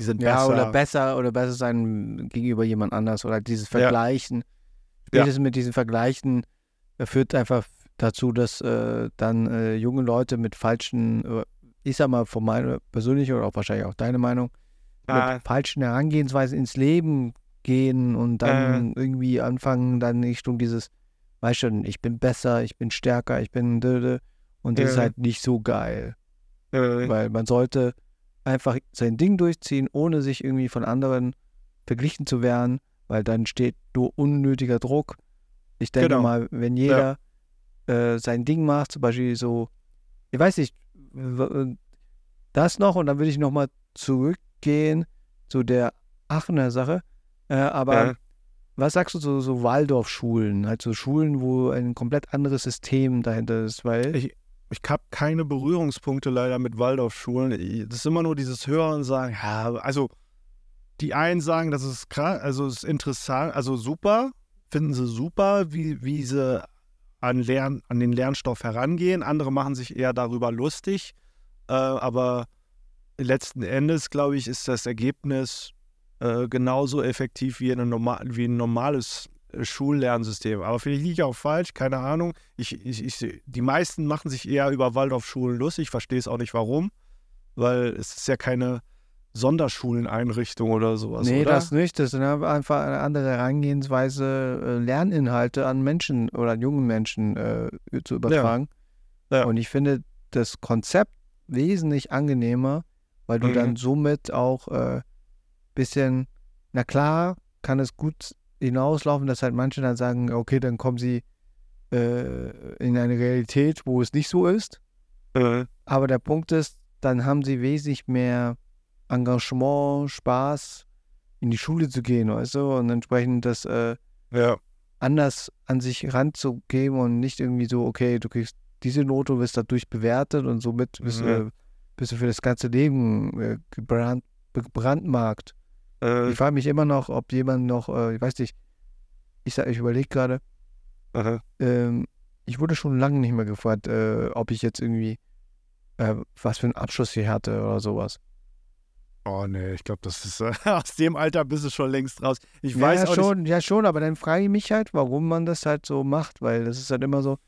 die sind ja, besser. oder besser oder besser sein gegenüber jemand anders oder dieses Ja. Vergleichen. Ja. Spätestens mit diesen Vergleichen äh, führt einfach dazu, dass äh, dann äh, junge Leute mit falschen, äh, ich sag mal von meiner persönlichen oder auch wahrscheinlich auch deine Meinung, Ah. mit falschen Herangehensweisen ins Leben gehen und dann irgendwie anfangen, dann Richtung dieses, weißt schon, ich bin besser, ich bin stärker, ich bin. Und das ist Ja. halt nicht so geil. Äh, Weil man sollte einfach sein Ding durchziehen, ohne sich irgendwie von anderen verglichen zu werden, weil dann steht nur unnötiger Druck. Ich denke Genau. mal, wenn jeder äh, sein Ding macht, zum Beispiel so, ich weiß nicht, das noch und dann würde ich nochmal zurückgehen zu der Aachener Sache. Äh, aber Ja. Was sagst du zu so Waldorfschulen? Halt so Schulen, wo ein komplett anderes System dahinter ist, weil. Ich, ich habe keine Berührungspunkte leider mit Waldorfschulen. Das ist immer nur dieses Hören und Sagen, ja, also die einen sagen, das ist krass, also ist interessant, also super, finden sie super, wie, wie sie an, Lern, an den Lernstoff herangehen. Andere machen sich eher darüber lustig. Äh, aber letzten Endes, glaube ich, ist das Ergebnis äh, genauso effektiv wie, eine normal, wie ein normales äh, Schullernsystem. Aber vielleicht liege ich auch falsch, keine Ahnung. Ich, ich, ich, die meisten machen sich eher über Waldorfschulen lustig. Ich verstehe es auch nicht warum, weil es ist ja keine Sonderschuleneinrichtung oder sowas. nee, oder? das nicht. Das sind einfach eine andere Herangehensweise, äh, Lerninhalte an Menschen oder an jungen Menschen äh, zu übertragen. Ja. Und ich finde das Konzept wesentlich angenehmer, weil du Mhm. dann somit auch äh, bisschen, na klar, kann es gut hinauslaufen, dass halt manche dann sagen, okay, dann kommen sie äh, in eine Realität, wo es nicht so ist. Äh, Aber der Punkt ist, dann haben sie wesentlich mehr Engagement, Spaß, in die Schule zu gehen, weißt du, und entsprechend das äh, ja. anders an sich ranzugeben und nicht irgendwie so, okay, du kriegst diese Note, wirst dadurch bewertet und somit bist, Mhm. äh, bist du für das ganze Leben äh, gebrannt, gebrandmarkt. Äh, Ich frage mich immer noch, ob jemand noch, äh, ich weiß nicht, ich ich überlege gerade, ähm, ich wurde schon lange nicht mehr gefragt, äh, ob ich jetzt irgendwie äh, was für einen Abschluss hier hatte oder sowas. Oh nee, ich glaube, das ist äh, aus dem Alter bist du schon längst raus. Ich Ja, weiß ja, auch nicht. schon, ja schon, aber dann frage ich mich halt, warum man das halt so macht, weil das ist halt immer so,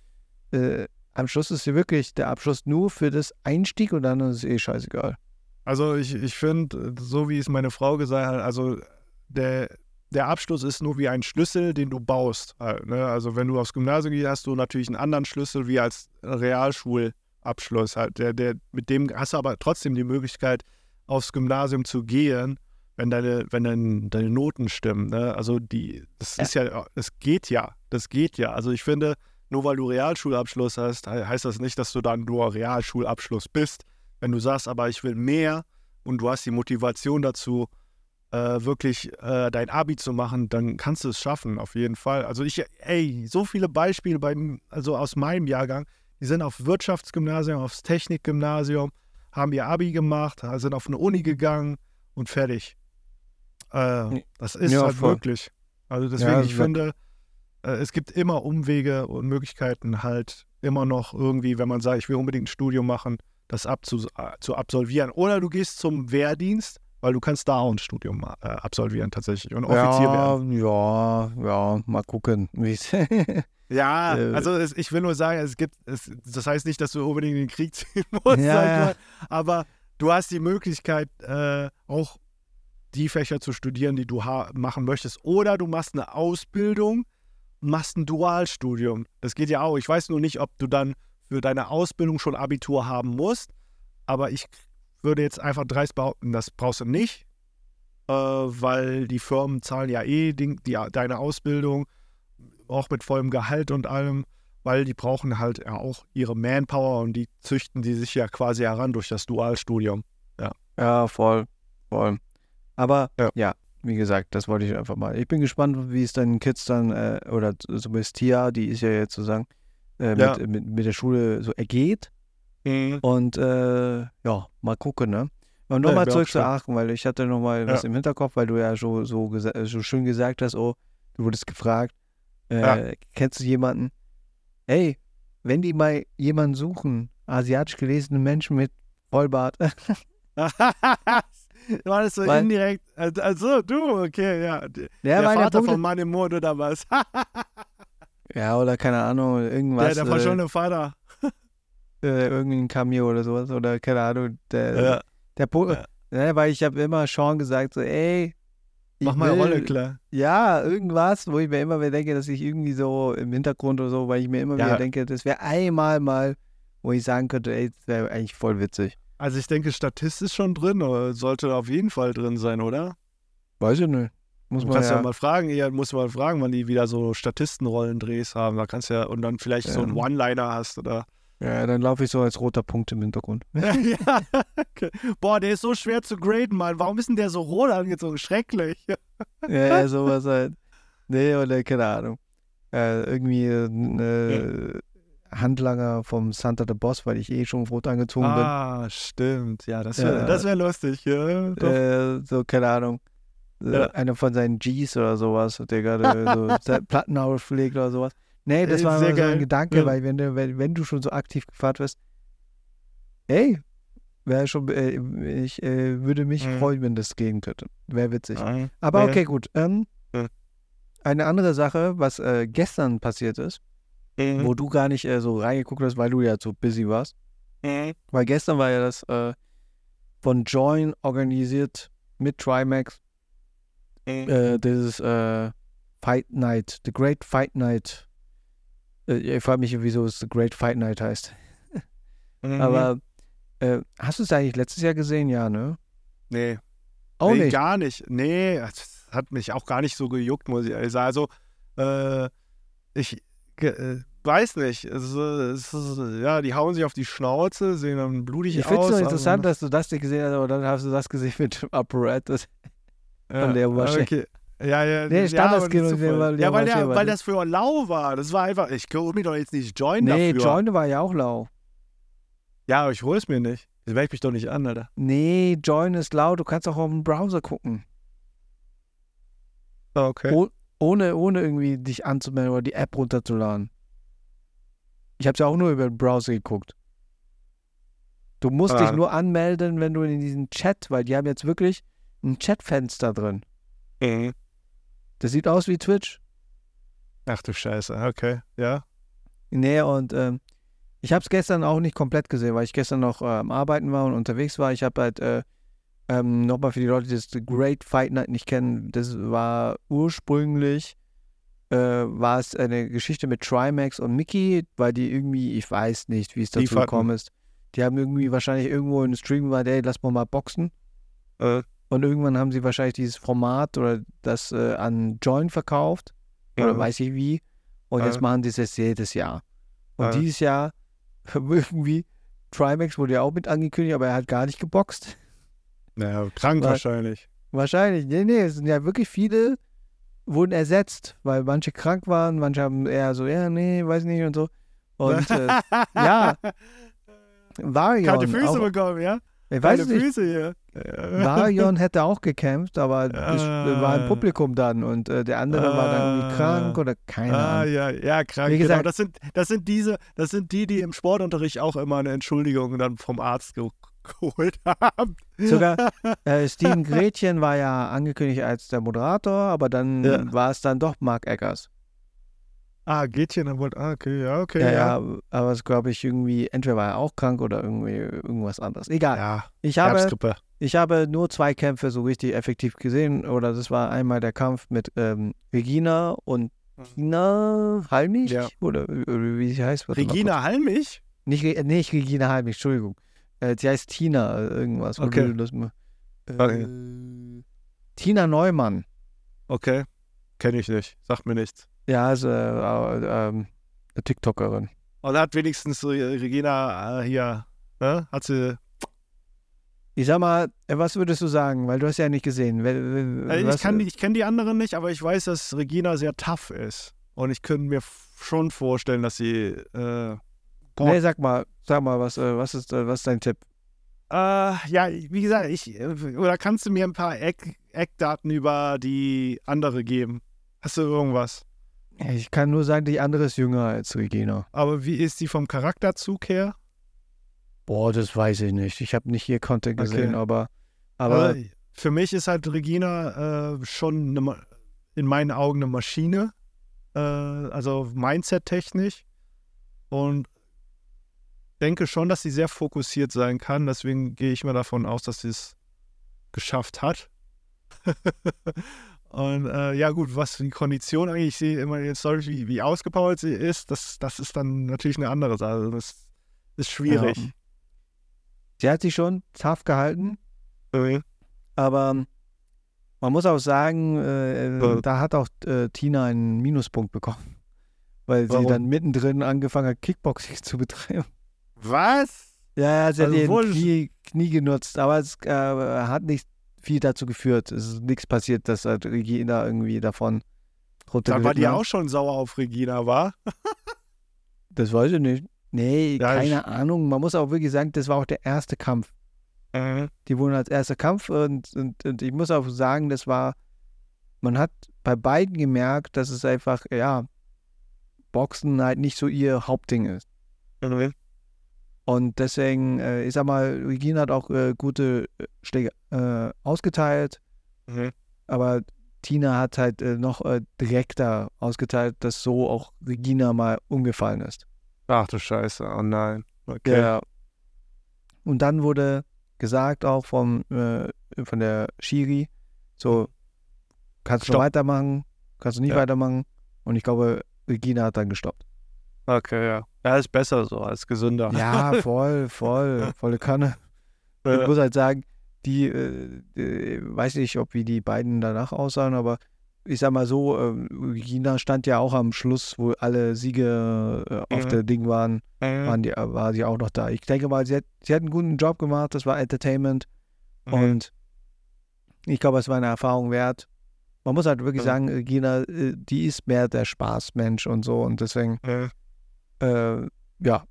äh, am Schluss ist ja wirklich der Abschluss nur für das Einstieg und dann ist es eh scheißegal. Also ich, ich finde, so wie es meine Frau gesagt hat, also der, der Abschluss ist nur wie ein Schlüssel, den du baust. Halt, ne? Also wenn du aufs Gymnasium gehst, hast du natürlich einen anderen Schlüssel wie als Realschulabschluss. Halt. Der, der, mit dem hast du aber trotzdem die Möglichkeit, aufs Gymnasium zu gehen, wenn deine, wenn dein, deine Noten stimmen. Ne? Also die, das ist ja, es geht ja, das geht ja. Also ich finde, nur weil du Realschulabschluss hast, he- heißt das nicht, dass du dann nur Realschulabschluss bist. Wenn du sagst, aber ich will mehr und du hast die Motivation dazu, äh, wirklich äh, dein Abi zu machen, dann kannst du es schaffen, auf jeden Fall. Also ich, ey, so viele Beispiele beim, also aus meinem Jahrgang, die sind auf Wirtschaftsgymnasium, aufs Technikgymnasium, haben ihr Abi gemacht, sind auf eine Uni gegangen und fertig. Äh, das ist Ja, halt voll. wirklich. Also deswegen, Ja, ich finde, äh, es gibt immer Umwege und Möglichkeiten halt immer noch irgendwie, wenn man sagt, ich will unbedingt ein Studium machen, das abzu, zu absolvieren. Oder du gehst zum Wehrdienst, weil du kannst da auch ein Studium äh, absolvieren tatsächlich und Offizier werden. ja, ja, ja, mal gucken. Ja, Äh, also es, ich will nur sagen, es gibt, es, das heißt nicht, dass du unbedingt in den Krieg ziehen musst, Ja, ja. aber du hast die Möglichkeit, äh, auch die Fächer zu studieren, die du machen möchtest. Oder du machst eine Ausbildung machst ein Dualstudium. Das geht ja auch. Ich weiß nur nicht, ob du dann für deine Ausbildung schon Abitur haben musst, aber ich würde jetzt einfach dreist behaupten, das brauchst du nicht, äh, weil die Firmen zahlen ja eh die, die, deine Ausbildung, auch mit vollem Gehalt und allem, weil die brauchen halt ja auch ihre Manpower und die züchten die sich ja quasi heran durch das Dualstudium. ja, voll, voll. Aber Ja. ja. wie gesagt, das wollte ich einfach mal. Ich bin gespannt, wie es deinen Kids dann, äh, oder zumindest Tia, die ist ja jetzt sozusagen, äh, Ja. mit, mit, mit der Schule so ergeht. Mhm. Und äh, ja, mal gucken, ne? Und Ja, nochmal auch zurück zu. Aachen, weil ich hatte nochmal was Ja. im Hinterkopf, weil du ja so, so, so schön gesagt hast, oh, du wurdest gefragt, äh, Ja. kennst du jemanden? Ey, wenn die mal jemanden suchen, asiatisch gelesene Menschen mit Vollbart, War das so Weil- indirekt? Also, also, du, okay, ja. Der ja, der Vater von Mann im Mond oder was? Ja, oder keine Ahnung, der, irgendwas, der äh, verschollene Vater. äh, irgendein Cameo oder sowas, oder keine Ahnung, der, der Punkt, Ja. ne, weil ich habe immer Sean gesagt, so, ey, Mach mal will, Rolle klar. Ja, irgendwas, wo ich mir immer wieder denke, dass ich irgendwie so im Hintergrund oder so, weil ich mir immer Ja. wieder denke, das wäre einmal mal, wo ich sagen könnte, ey, das wäre eigentlich voll witzig. Also ich denke, statistisch schon drin, oder sollte auf jeden Fall drin sein, oder? Weiß ich nicht. Muss man kannst ja. ja. mal fragen, eher muss mal fragen, wann die wieder so Statistenrollendrehs haben. Da kannst ja, und dann vielleicht so Ja. einen One-Liner hast oder. ja, dann laufe ich so als roter Punkt im Hintergrund. ja. okay. Boah, der ist so schwer zu graden, Mann. Warum ist denn der so rot angezogen? Schrecklich. ja, ja, sowas halt. Nee, oder keine Ahnung. Äh, irgendwie ein äh, Handlanger vom Santa the Boss, weil ich eh schon rot angezogen Ah, stimmt. Ja, das wäre Ja. das wär lustig. Ja, bin. Äh, so, keine Ahnung. Äh, Ja. Einer von seinen Gs oder sowas, der gerade so Platten auflegt oder sowas. Nee, das Äh, war sehr so ein. Gedanke, Ja. weil wenn du, wenn, wenn du schon so aktiv gefahren wirst, ey, wäre schon, äh, ich äh, würde mich Mhm. freuen, wenn das gehen könnte. Wäre witzig. Ah, Aber ja. okay, gut. Ähm, Ja. Eine andere Sache, was äh, gestern passiert ist, Mhm. wo du gar nicht äh, so reingeguckt hast, weil du ja so busy warst. Mhm. Weil gestern war ja das äh, von Join organisiert mit Trimax, Mhm. äh, dieses äh, Fight Night, The Great Fight Night. Äh, ich frage mich, wieso es The Great Fight Night heißt. Mhm. Aber äh, hast du es eigentlich letztes Jahr gesehen? Ja, ne? nee, Auch nee nicht. gar nicht. Nee, das hat mich auch gar nicht so gejuckt, muss ich ehrlich sagen. Also, äh, ich äh, weiß nicht. Es, es ist, ja, die hauen sich auf die Schnauze, sehen dann blutig Ich aus. finde es so also- interessant, dass du das nicht gesehen hast, aber dann hast du das gesehen mit dem Apparatus. Ja, von der Maschine. Okay. Ja, ja, Nee, ja, Standard aber nicht Skin, so voll. ja, ja, weil, der, weil das für lau war. Das war einfach, ich hole mir doch jetzt nicht Join Nee, dafür. Join war ja auch lau. Ja, aber ich hole es mir nicht. Das melde ich mich doch nicht an, Alter. Nee, Join ist laut, du kannst auch auf dem Browser gucken. Ah, Okay. Oh, ohne, ohne irgendwie dich anzumelden oder die App runterzuladen. Ich habe es ja auch nur über den Browser geguckt. Du musst Ah. dich nur anmelden, wenn du in diesen Chat, weil die haben jetzt wirklich ein Chatfenster drin. Mhm. Das sieht aus wie Twitch. Ach du Scheiße, okay. Ja. Nee, und ähm, ich habe es gestern auch nicht komplett gesehen, weil ich gestern noch äh, am Arbeiten war und unterwegs war. Ich habe halt äh, ähm, nochmal für die Leute, die das Great Fight Night nicht kennen, das war ursprünglich äh, war es eine Geschichte mit Trimax und Mickey, weil die irgendwie, ich weiß nicht, wie es dazu gekommen ist. Die haben irgendwie wahrscheinlich irgendwo in einem Stream war, ey, lass mal mal boxen. Äh, Und irgendwann haben sie wahrscheinlich dieses Format oder das äh, an Join verkauft. Oder Mhm. weiß ich wie. Und jetzt Äh. machen die das jedes Jahr. Und Äh. dieses Jahr irgendwie, Trimax wurde ja auch mit angekündigt, aber er hat gar nicht geboxt. naja, krank Weil- wahrscheinlich. Wahrscheinlich. Nee, nee, es sind ja wirklich viele, wurden ersetzt, weil manche krank waren, manche haben eher so, ja, nee, weiß nicht und so. Und äh, ja, Varion. Kalte Füße auch, bekommen, ja? Ich weiß es nicht. Füße hier. Ja. Varion hätte auch gekämpft, aber es Ah. war im Publikum dann und äh, der andere war dann irgendwie Ah. krank oder keine Ah, Ahnung. ja, ja, krank. Wie genau. gesagt- Das sind, das sind diese, das sind die, die im Sportunterricht auch immer eine Entschuldigung dann vom Arzt ge geholt haben. Sogar äh, Steven Gretchen war ja angekündigt als der Moderator, aber dann Ja. war es dann doch Mark Eggers. Ah, Gätchen, dann wollte, ah, okay, ja, okay, Ja, ja. ja, aber es glaube ich irgendwie, entweder war er auch krank oder irgendwie irgendwas anderes. Egal. Ja, Ich habe, ich habe nur zwei Kämpfe so richtig effektiv gesehen. Oder das war einmal der Kampf mit ähm, Regina und Tina Halmich? Ja. Oder, oder wie sie heißt. Warte Regina Halmich? Nicht, nicht Regina Halmich, Entschuldigung. Äh, sie heißt Tina äh, irgendwas. Okay. mal. Äh, Okay. Tina Neumann. Okay, kenne ich nicht, sagt mir nichts. Ja, ist äh, äh, eine TikTokerin. Und hat wenigstens Re- Regina äh, hier, ne? Hat sie. Ich sag mal, äh, was würdest du sagen? Weil du hast ja nicht gesehen. Also ich kann ich kenne die anderen nicht, aber ich weiß, dass Regina sehr tough ist. Und ich könnte mir schon vorstellen, dass sie. Äh, Nee, sag mal, sag mal, was, äh, was, ist, äh, was ist dein Tipp? Äh, ja, wie gesagt, ich, äh, oder kannst du mir ein paar Eck, Eckdaten über die andere geben? Hast du irgendwas? Ich kann nur sagen, die andere ist jünger als Regina. Aber wie ist die vom Charakterzug her? Boah, das weiß ich nicht. Ich habe nicht hier Content Okay. gesehen, aber, aber Also, für mich ist halt Regina äh, schon eine, in meinen Augen eine Maschine. Äh, also Mindset-technisch. Und denke schon, dass sie sehr fokussiert sein kann. Deswegen gehe ich mal davon aus, dass sie es geschafft hat. Und äh, ja gut, was die Kondition eigentlich, ich sehe immer jetzt solch, wie, wie ausgepowert sie ist, das, das ist dann natürlich eine andere Sache. Also Das ist schwierig. Ja. sie hat sich schon tough gehalten, Mhm. aber man muss auch sagen, äh, Ja. da hat auch äh, Tina einen Minuspunkt bekommen. Weil sie Warum? dann mittendrin angefangen hat, Kickboxing zu betreiben. Was? Ja, sie Also hat ihr Knie, Knie genutzt, aber es äh, hat nicht viel dazu geführt. Es ist nichts passiert, dass halt Regina irgendwie davon runtergeritten Dann war die auch schon sauer auf Regina, war? Das weiß ich nicht. Nee, Ja, ich- keine Ahnung. Man muss auch wirklich sagen, das war auch der erste Kampf. Die wurden als erster Kampf und, und, und ich muss auch sagen, das war, man hat bei beiden gemerkt, dass es einfach, ja, Boxen halt nicht so ihr Hauptding ist. Und deswegen, äh, ich sag mal, Regina hat auch äh, gute äh, Schläge äh, ausgeteilt, Mhm. aber Tina hat halt äh, noch äh, direkter ausgeteilt, dass so auch Regina mal umgefallen ist. Ach du Scheiße, oh nein. Okay. Ja. Und dann wurde gesagt auch vom, von der Schiri, so, kannst du weitermachen, kannst du nicht Ja. weitermachen. Und ich glaube, Regina hat dann gestoppt. Okay, ja. Ja, ist besser so, als gesünder. Ja, voll, voll, volle Kanne. Ich Ja. muss halt sagen, die, äh, äh, weiß nicht, ob wie die beiden danach aussahen, aber ich sag mal so, äh, Regina stand ja auch am Schluss, wo alle Siege äh, auf Mhm. der Ding waren. Waren die, war sie auch noch da. Ich denke mal, sie hat, sie hat einen guten Job gemacht, das war Entertainment Mhm. und ich glaube, es war eine Erfahrung wert. Man muss halt wirklich Mhm. sagen, Regina, äh, die ist mehr der Spaßmensch und so und deswegen. Äh, ja,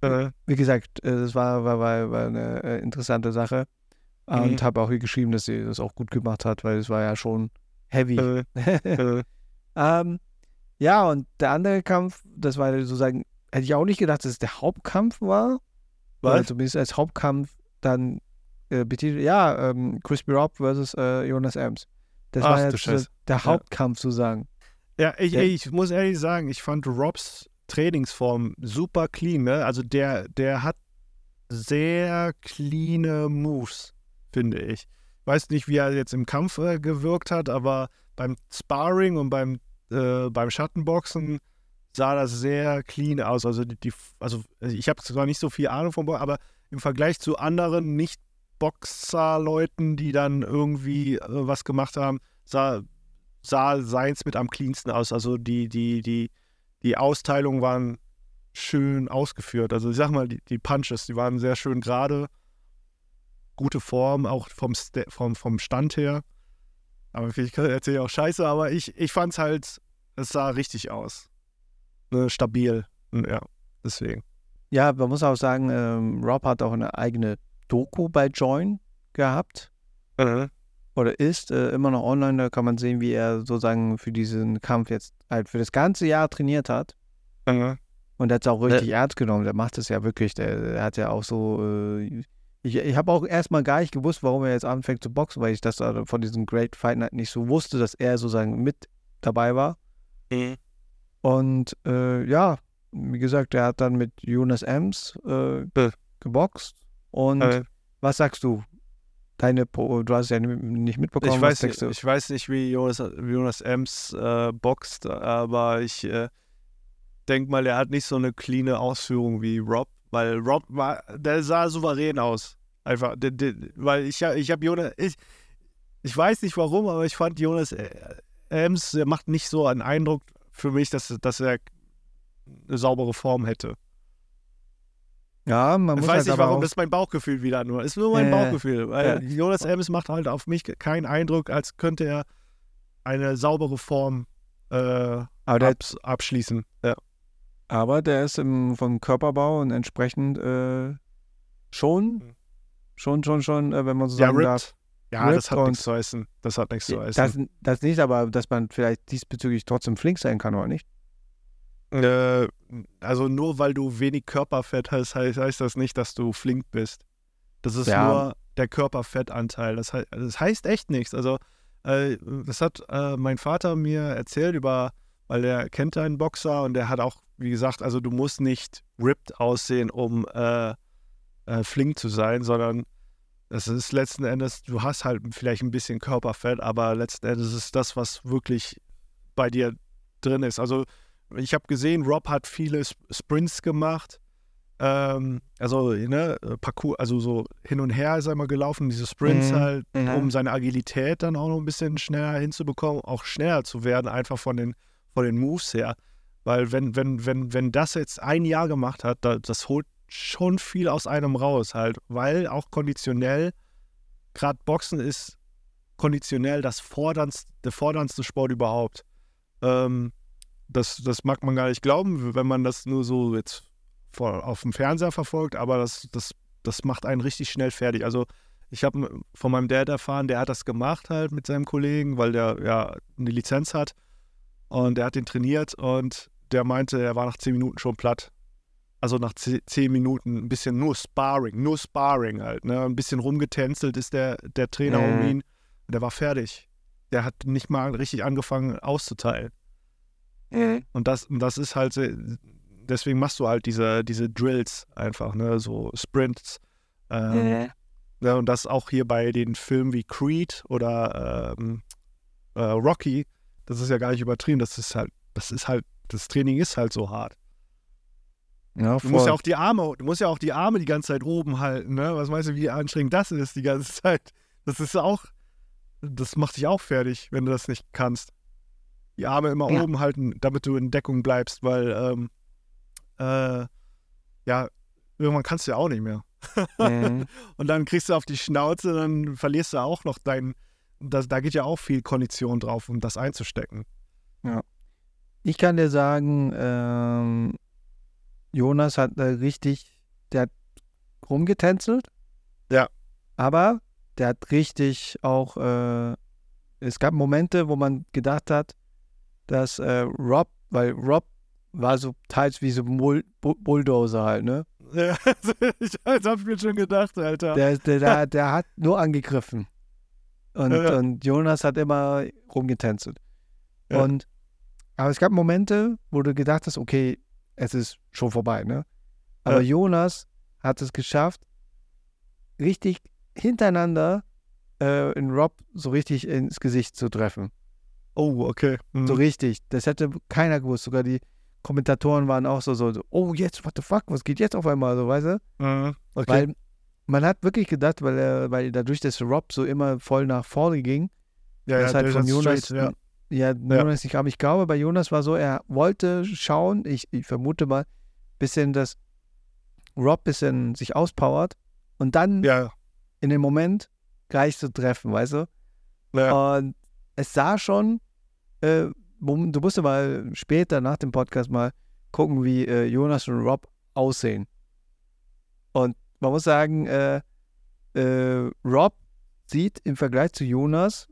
Mhm. wie gesagt, äh, das war, war, war, war eine äh, interessante Sache und Mhm. habe auch hier geschrieben, dass sie das auch gut gemacht hat, weil es war ja schon heavy. Mhm. Mhm. ähm, ja, und der andere Kampf, das war sozusagen, hätte ich auch nicht gedacht, dass es der Hauptkampf war. Oder Was? zumindest als Hauptkampf dann äh, betitelt, ja, ähm, Crispy Rob versus äh, Jonas Ems. Das Ach war jetzt der Ja. Hauptkampf sozusagen. Ja, ich, Der- ich muss ehrlich sagen, ich fand Robs Trainingsform super clean. Ne? Also der, der hat sehr cleane Moves, finde ich. Weiß nicht, wie er jetzt im Kampf äh, gewirkt hat, aber beim Sparring und beim, äh, beim Schattenboxen sah das sehr clean aus. Also, die, die, also ich habe zwar nicht so viel Ahnung von Boxen, aber im Vergleich zu anderen Nicht-Boxer-Leuten, die dann irgendwie äh, was gemacht haben, sah, sah seins mit am cleansten aus. Also die, die, die, die Austeilungen waren schön ausgeführt. Also ich sag mal, die, die Punches, die waren sehr schön gerade. Gute Form, auch vom, Sta- vom, vom Stand her. Aber ich erzähle auch Scheiße, aber ich, ich fand es halt, es sah richtig aus. Ne, stabil. Ja, deswegen. Ja, man muss auch sagen, ähm, Rob hat auch eine eigene Doku bei Join gehabt oder ist äh, immer noch online. Da kann man sehen, wie er sozusagen für diesen Kampf jetzt halt für das ganze Jahr trainiert hat. Und er hat es auch richtig ernst genommen. Der macht es ja wirklich. Der, der hat ja auch so. Äh, ich ich habe auch erstmal gar nicht gewusst, warum er jetzt anfängt zu boxen, weil ich das da von diesem Great Fight Night nicht so wusste, dass er sozusagen mit dabei war. Und äh, ja, wie gesagt, er hat dann mit Jonas Ems äh, Ja. geboxt. Und Äh, was sagst du? Deine, Po- du hast ja nicht mitbekommen. ich, was weiß du? ich weiß nicht, wie Jonas, wie Jonas Ems äh, boxt, aber ich äh, denke mal, er hat nicht so eine cleane Ausführung wie Rob, weil Rob war, der sah souverän aus. Einfach, der, der, weil ich, ich habe Jonas, ich, ich weiß nicht warum, aber ich fand Jonas äh, Ems, der macht nicht so einen Eindruck für mich, dass, dass er eine saubere Form hätte. Ja, man Ich muss weiß halt nicht aber warum, das ist mein Bauchgefühl wieder nur. Ist nur mein Äh, Bauchgefühl. Weil Jonas Ems macht halt auf mich keinen Eindruck, als könnte er eine saubere Form äh, abs abschließen. Ja. aber der ist im, vom Körperbau und entsprechend äh, schon, Mhm. schon, schon, schon, äh, wenn man so Ja, sagen darf. ripped. Ja, Ripped das hat nichts zu heißen. Das hat nichts zu heißen. Das, das nicht, aber dass man vielleicht diesbezüglich trotzdem flink sein kann, oder nicht? Äh, also nur weil du wenig Körperfett hast, heißt, heißt das nicht, dass du flink bist. Das ist Ja. nur der Körperfettanteil. Das, hei- das heißt echt nichts. Also äh, das hat äh, mein Vater mir erzählt über, weil er kennt einen Boxer und der hat auch, wie gesagt, also du musst nicht ripped aussehen, um äh, äh, flink zu sein, sondern es ist letzten Endes, du hast halt vielleicht ein bisschen Körperfett, aber letzten Endes ist das, was wirklich bei dir drin ist. Also ich habe gesehen, Rob hat viele Sp- Sprints gemacht. Ähm, also, ne, Parcours, also so hin und her ist er mal gelaufen, diese Sprints Mhm, halt, mhm. um seine Agilität dann auch noch ein bisschen schneller hinzubekommen, auch schneller zu werden, einfach von den, von den Moves her. Weil wenn, wenn, wenn, wenn das jetzt ein Jahr gemacht hat, da, das holt schon viel aus einem raus halt, weil auch konditionell, gerade Boxen ist konditionell das forderndste, der forderndste Sport überhaupt. Ähm, das, das mag man gar nicht glauben, wenn man das nur so jetzt vor, auf dem Fernseher verfolgt, aber das, das, das macht einen richtig schnell fertig. Also ich habe von meinem Dad erfahren, der hat das gemacht halt mit seinem Kollegen, weil der ja eine Lizenz hat und der hat den trainiert und der meinte, er war nach zehn Minuten schon platt. Also nach zehn Minuten ein bisschen nur Sparring, nur Sparring halt, ne? Ein bisschen rumgetänzelt ist der, der Trainer Mhm. um ihn. Der war fertig. Der hat nicht mal richtig angefangen auszuteilen. Und das, und das ist halt, deswegen machst du halt diese, diese Drills einfach, ne? So Sprints. Ähm, ja, und das auch hier bei den Filmen wie Creed oder ähm, äh, Rocky, das ist ja gar nicht übertrieben. Das ist halt, das ist halt, das Training ist halt so hart. Ja, Du musst ja auch die Arme, du musst ja auch die Arme die ganze Zeit oben halten, ne? Was meinst du, wie anstrengend das ist die ganze Zeit? Das ist auch, das macht dich auch fertig, wenn du das nicht kannst. Die Arme immer Ja. oben halten, damit du in Deckung bleibst, weil ähm, äh, ja, irgendwann kannst du ja auch nicht mehr. Mhm. Und dann kriegst du auf die Schnauze, dann verlierst du auch noch dein, das, da geht ja auch viel Kondition drauf, um das einzustecken. Ich kann dir sagen, ähm, Jonas hat äh, richtig, der hat rumgetänzelt. Ja. Aber der hat richtig auch, äh, es gab Momente, wo man gedacht hat, dass äh, Rob, weil Rob war so teils wie so ein Bull Bu- Bulldozer halt, ne? Ja, ich, das hab ich mir schon gedacht, Alter. Der, der, der, der hat nur angegriffen. Und, Ja. und Jonas hat immer rumgetänzelt. Ja. Und aber es gab Momente, wo du gedacht hast, okay, es ist schon vorbei, ne? Aber Ja. Jonas hat es geschafft, richtig hintereinander äh, in Rob so richtig ins Gesicht zu treffen. Oh, okay. Mhm. So richtig. Das hätte keiner gewusst. Sogar die Kommentatoren waren auch so, so, so oh, jetzt, what the fuck, was geht jetzt auf einmal, so, weißt du? Mhm. Okay. Weil man hat wirklich gedacht, weil er, weil dadurch, dass Rob so immer voll nach vorne ging, ja, das ja, halt von Jonas, straight, ja, ja. Jonas nicht, aber ich glaube, bei Jonas war so, er wollte schauen, ich, ich vermute mal, bisschen, dass Rob bisschen sich auspowert und dann Ja, in dem Moment gleich zu treffen, weißt du? ja. Und es sah schon, äh, du musst mal später nach dem Podcast mal gucken, wie äh, Jonas und Rob aussehen. Und man muss sagen, äh, äh, Rob sieht im Vergleich zu Jonas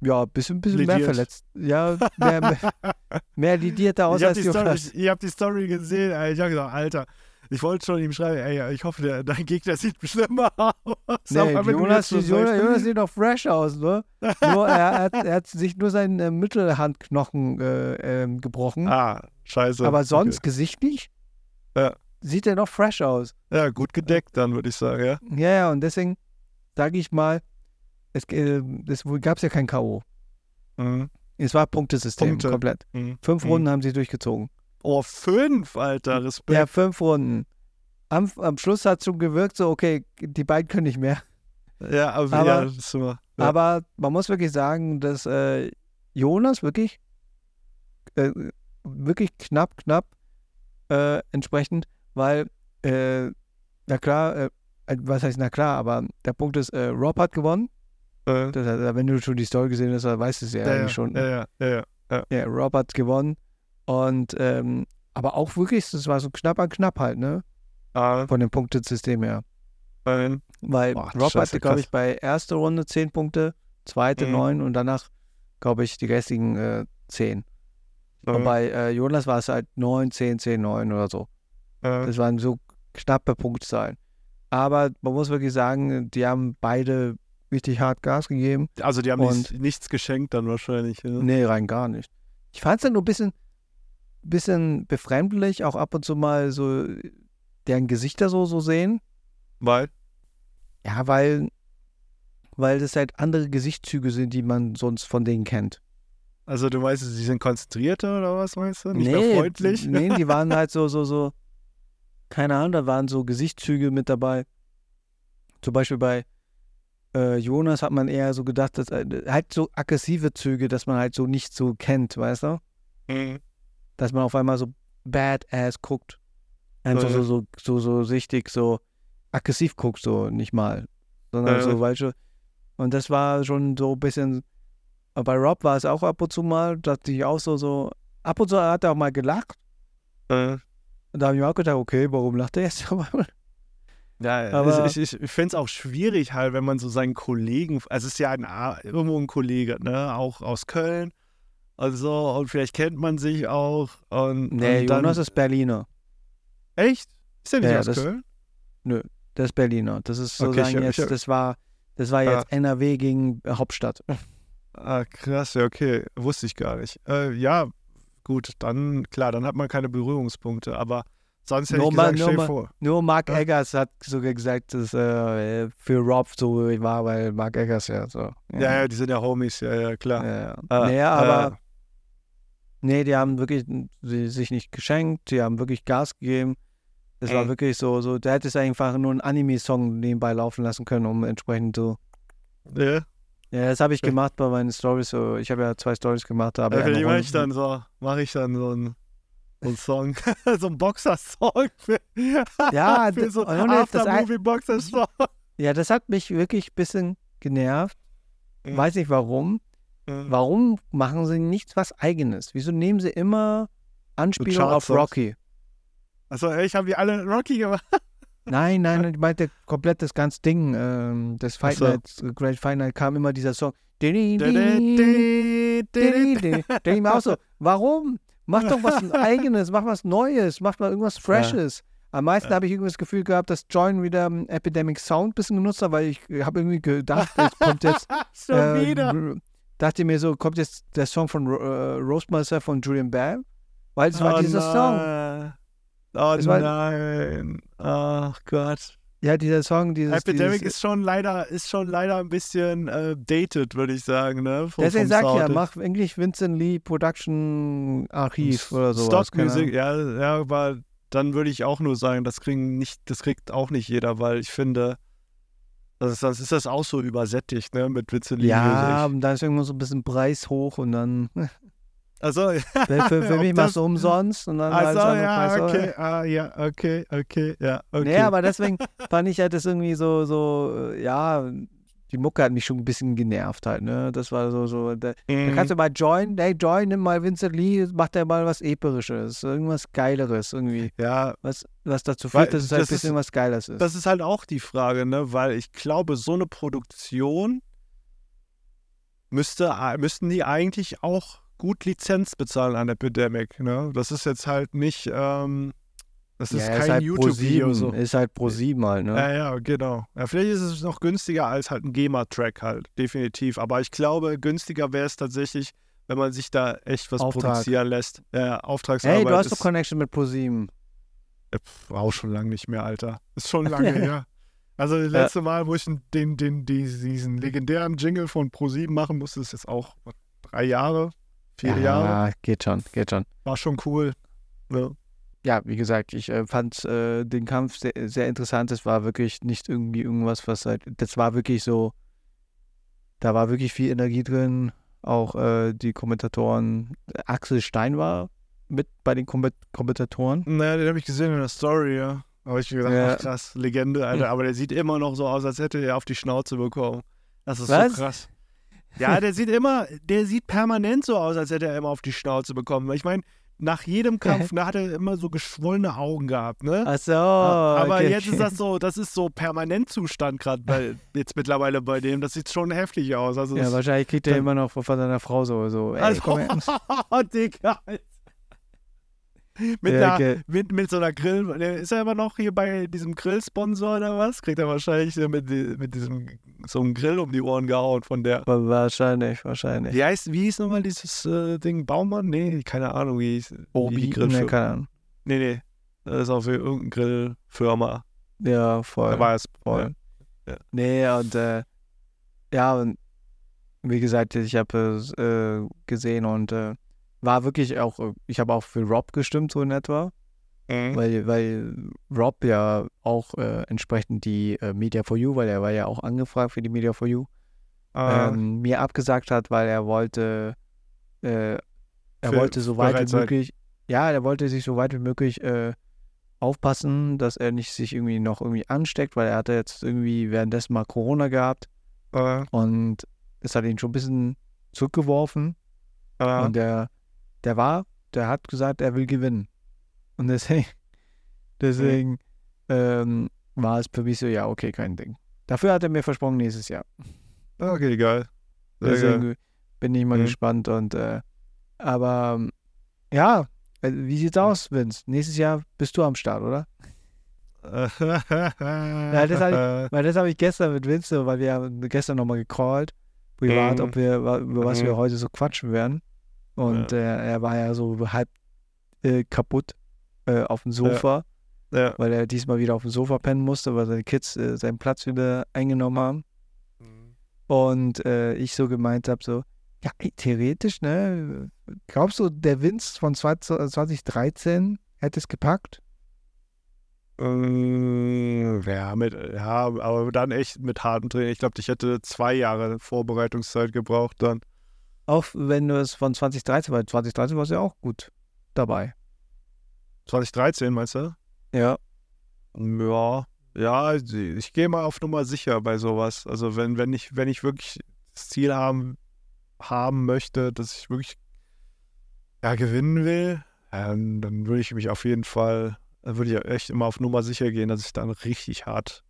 ja ein bisschen, bisschen mehr verletzt. Ja, mehr, mehr, mehr lidierter aus ich habe als die, Story, Jonas. ich, ich hab die Story gesehen, Alter. ich habe gesagt, Alter, ich wollte schon ihm schreiben, ey, ich hoffe, der, dein Gegner sieht schlimmer aus. Nee, Aber Jonas, so Jonas, Jonas sieht doch fresh aus, ne? Nur er, hat, er hat sich nur seinen äh, Mittelhandknochen äh, ähm, gebrochen. Ah, scheiße. Aber sonst Gesicht nicht. Ja. Sieht er noch fresh aus. Okay. Ja, gut gedeckt dann, würde ich sagen, ja. Ja, ja, und deswegen sage ich mal, es, äh, es gab es ja kein K.O. Mhm. Es war Punktesystem Punkte. komplett. Mhm. Fünf Mhm. Runden haben sie durchgezogen. Oh, fünf, Alter, Respekt. Ja, fünf Runden. Am, am Schluss hat es schon gewirkt, so, okay, die beiden können nicht mehr. Ja, aber, Aber- ja, immer. Ja. Aber man muss wirklich sagen, dass äh, Jonas wirklich, äh, wirklich knapp, knapp äh, entsprechend, weil, äh, na klar, äh, äh, was heißt na klar, aber der Punkt ist, äh, Rob hat gewonnen. Das, wenn du schon die Story gesehen hast, dann weißt du es ja, ja, eigentlich schon. ja, ja, ja, ja. Ja, Rob hat gewonnen. Und, ähm, aber auch wirklich, das war so knapp an knapp halt, ne? Ah, Von dem Punktesystem her. nein. Weil Boah, Rob scheiße, hatte, glaube ich, bei erster Runde 10 Punkte, zweite Mhm. 9 und danach, glaube ich, die restlichen äh, 10. Und Äh, bei äh, Jonas war es halt 9, 10, 10, 9 oder so. äh, Das waren so knappe Punktzahlen. Aber man muss wirklich sagen, die haben beide richtig hart Gas gegeben. also, die haben und- nichts, nichts geschenkt dann wahrscheinlich. Ne? Nee, rein gar nicht. Ich fand es dann nur ein bisschen, bisschen befremdlich, auch ab und zu mal so deren Gesichter so, so sehen. Weil? Ja, weil, weil das halt andere Gesichtszüge sind, die man sonst von denen kennt. Also, du meinst, sie sind konzentrierter oder was meinst du? Nicht mehr freundlich? Nee, die waren halt so, so, so, keine Ahnung, da waren so Gesichtszüge mit dabei. Zum Beispiel bei äh, Jonas hat man eher so gedacht, dass äh, halt so aggressive Züge, dass man halt so nicht so kennt, weißt du? Mhm. Dass man auf einmal so badass guckt. Einfach Ja, ja. so, so, so, so richtig so aggressiv guckt, so nicht mal. Sondern Ja, ja. so, weißt du. Und das war schon so ein bisschen bei Rob war es auch ab und zu mal, dachte ich auch so, so, ab und zu hat er auch mal gelacht. Äh, Und da habe ich mir auch gedacht, okay, warum lacht er jetzt? ja, Aber- ich, ich, ich finde es auch schwierig halt, wenn man so seinen Kollegen, also es ist ja ein, irgendwo ein Kollege, ne, auch aus Köln, also und vielleicht kennt man sich auch und, nee, und dann, Jonas ist Berliner. echt? Ist der nicht Ja, aus das- Köln? Der ist Berliner. Das ist Okay, sozusagen ich ich jetzt, hab- das war, das war jetzt NRW gegen äh, Hauptstadt. Ah, krass, ja, okay, wusste ich gar nicht. Äh, ja, gut, dann, klar, dann hat man keine Berührungspunkte, aber sonst hätte Nur ich mal- gesagt, nur mal- vor. Nur Mark Ja. Eggers hat sogar gesagt, dass äh, für Rob so war, weil Mark Eggers ja so. Ja, ja, die sind ja Homies, ja, ja, klar. Ja, ja. Ah, nee, aber äh, nee, die haben wirklich sie, sich nicht geschenkt, die haben wirklich Gas gegeben. Es war wirklich so, so, der hätte es einfach nur einen Anime-Song nebenbei laufen lassen können, um entsprechend so. ja. Ja, das habe ich gemacht bei meinen Stories. So, ich habe ja zwei Stories gemacht, aber Ja, mache ich dann so? Mache ich dann so einen, so einen Song, so einen Boxer-Song Ja, für das- so After-Movie-Boxer-Song. Ja, das hat mich wirklich ein bisschen genervt. Mhm. Weiß nicht warum. Warum machen sie nicht was Eigenes? Wieso nehmen sie immer Anspielung auf. Rocky? Achso, ich habe die alle Rocky gemacht. Nein, nein, ich meinte komplett das ganze Ding. Ähm, das Fight so. Night, äh, Great Fight Night kam immer dieser Song. Denke ich mir auch so, warum? Mach doch was Eigenes, mach was Neues, mach mal irgendwas Freshes. Am meisten habe ich irgendwie das Gefühl gehabt, dass Join wieder ähm, Epidemic Sound ein bisschen genutzt hat, weil ich habe irgendwie gedacht, es kommt jetzt Schon äh, wieder. Dachte mir so, kommt jetzt der Song von äh, Roast Myself von Julian Bam? Weil es war oh dieser Song. nein. Oh Es war- nein. Ach Gott. Ja, dieser Song, dieses. Epidemic dieses, ist schon leider, ist schon leider ein bisschen äh, dated, würde ich sagen, ne? Vom, Deswegen sag ich ja, mach eigentlich Vincent Lee Production Archiv oder so. Stock Music, ja, ja, aber dann würde ich auch nur sagen, das kriegen nicht, das kriegt auch nicht jeder, weil ich finde, ist, das ist das auch so übersättigt, ne, mit Witze Ja, und da ist irgendwo so ein bisschen Preis hoch und dann Also, für, für, für mich machst du umsonst und dann also halt ja, Preis. okay, ah, ja, okay, okay, ja, okay. Nee, aber deswegen fand ich halt das irgendwie so, so, äh, ja, die Mucke hat mich schon ein bisschen genervt halt, ne? Das war so, so, da, da Mhm. kannst du mal Join, hey Join, nimm mal Vincent Lee, mach der mal was Episches, irgendwas Geileres irgendwie, ja, was, was dazu Weil führt, dass es halt ein das bisschen was Geiles ist. Das ist halt auch die Frage, ne? Weil ich glaube, so eine Produktion müsste, müssten die eigentlich auch gut Lizenz bezahlen an Epidemic, ne? Das ist jetzt halt nicht, ähm, das ist ja, ist kein halt YouTube-Video Pro7, so. Ist halt Pro 7 halt, ne? Ja, ja, genau. Ja, vielleicht ist es noch günstiger als halt ein GEMA-Track halt, definitiv. Aber ich glaube, günstiger wäre es tatsächlich, wenn man sich da echt was Auftrag. produzieren lässt. Ja, Auftragsarbeit hey, du hast ist doch Connection mit Pro 7. äh, pf, auch schon lange nicht mehr, Alter. Ist schon lange her. Also das letzte Mal, wo ich den, den, die, diesen legendären Jingle von Pro7 machen musste, ist jetzt auch drei Jahre, vier ja, Jahre. geht schon, geht schon. War schon cool. Ne? Ja, wie gesagt, ich äh, fand äh, den Kampf sehr, sehr interessant. Es war wirklich nicht irgendwie irgendwas, was halt, das war wirklich so, da war wirklich viel Energie drin. Auch äh, die Kommentatoren, Axel Stein war mit bei den Kom Kommentatoren. Naja, den habe ich gesehen in der Story, ja. Aber ich gedacht, Ja. ach krass, Legende, Alter. Aber der sieht immer noch so aus, als hätte er auf die Schnauze bekommen. Das ist Was? so krass. Ja, der sieht immer, der sieht permanent so aus, als hätte er immer auf die Schnauze bekommen. Weil ich meine, nach jedem Kampf, da hat er immer so geschwollene Augen gehabt, ne? Ach so, Aber okay, jetzt ist das so, das ist so Permanentzustand gerade bei jetzt mittlerweile bei dem. Das sieht schon heftig aus. Also Ja, wahrscheinlich kriegt er immer noch von seiner Frau so, so ey, also, komm her. Digga. Mit, Ja, einer, mit, mit so einer Grill, ist er immer noch hier bei diesem Grillsponsor oder was? Kriegt er wahrscheinlich mit, mit diesem so einem Grill um die Ohren gehauen von der. Wahrscheinlich, wahrscheinlich. Wie heißt, wie hieß nochmal dieses äh, Ding? Baumann? Nee, keine Ahnung, wie hieß wie Obi, ne, Grillfirma. keine Ahnung. Nee, nee. Das ist auch für irgendeine Grillfirma. Ja, voll. Da war es voll. Ja. Nee, und äh, ja, und wie gesagt, ich habe es äh, gesehen und äh, war wirklich auch, äh, ich habe auch für Rob gestimmt, so in etwa, Mhm. weil, weil Rob ja auch äh, entsprechend die äh, Media for You, weil er war ja auch angefragt für die Media for You, Ah, ähm, mir abgesagt hat, weil er wollte, äh, er Für- wollte so weit wie möglich, ja, er wollte sich so weit wie möglich äh, aufpassen, dass er nicht sich irgendwie noch irgendwie ansteckt, weil er hatte jetzt irgendwie währenddessen mal Corona gehabt äh, und es hat ihn schon ein bisschen zurückgeworfen. Ah, und der, der war, der hat gesagt, er will gewinnen. Und deswegen, deswegen ähm, war es für mich so, ja, okay, kein Ding. Dafür hat er mir versprochen, nächstes Jahr. okay, geil. Sehr geil. Deswegen bin ich mal Mhm. gespannt. Und äh, aber ja, äh, wie sieht's aus, Vince? Nächstes Jahr bist du am Start, oder? ja, das hab Weil das habe ich gestern mit Vince, weil wir haben gestern nochmal gecallt, privat, Mhm. ob wir, über was wir Mhm. heute so quatschen werden. Und äh, er war ja so halb äh, kaputt äh, auf dem Sofa, ja. weil er diesmal wieder auf dem Sofa pennen musste, weil seine Kids äh, seinen Platz wieder eingenommen haben. Und äh, ich so gemeint habe, so, ja, theoretisch, ne? Glaubst du, der Vince von 20, 2013 hätte es gepackt? Ähm, Ja, mit, ja, aber dann echt mit hartem Training. Ich glaube, ich hätte zwei Jahre Vorbereitungszeit gebraucht dann. Auch wenn du es von 2013, weil 2013 war es ja auch gut dabei. 2013, meinst du? Ja. Ja, ja, ich gehe mal auf Nummer sicher bei sowas. Also wenn, wenn ich, wenn ich wirklich das Ziel haben, haben möchte, dass ich wirklich ja, gewinnen will, ähm, dann würde ich mich auf jeden Fall, dann würde ich echt immer auf Nummer sicher gehen, dass ich dann richtig hart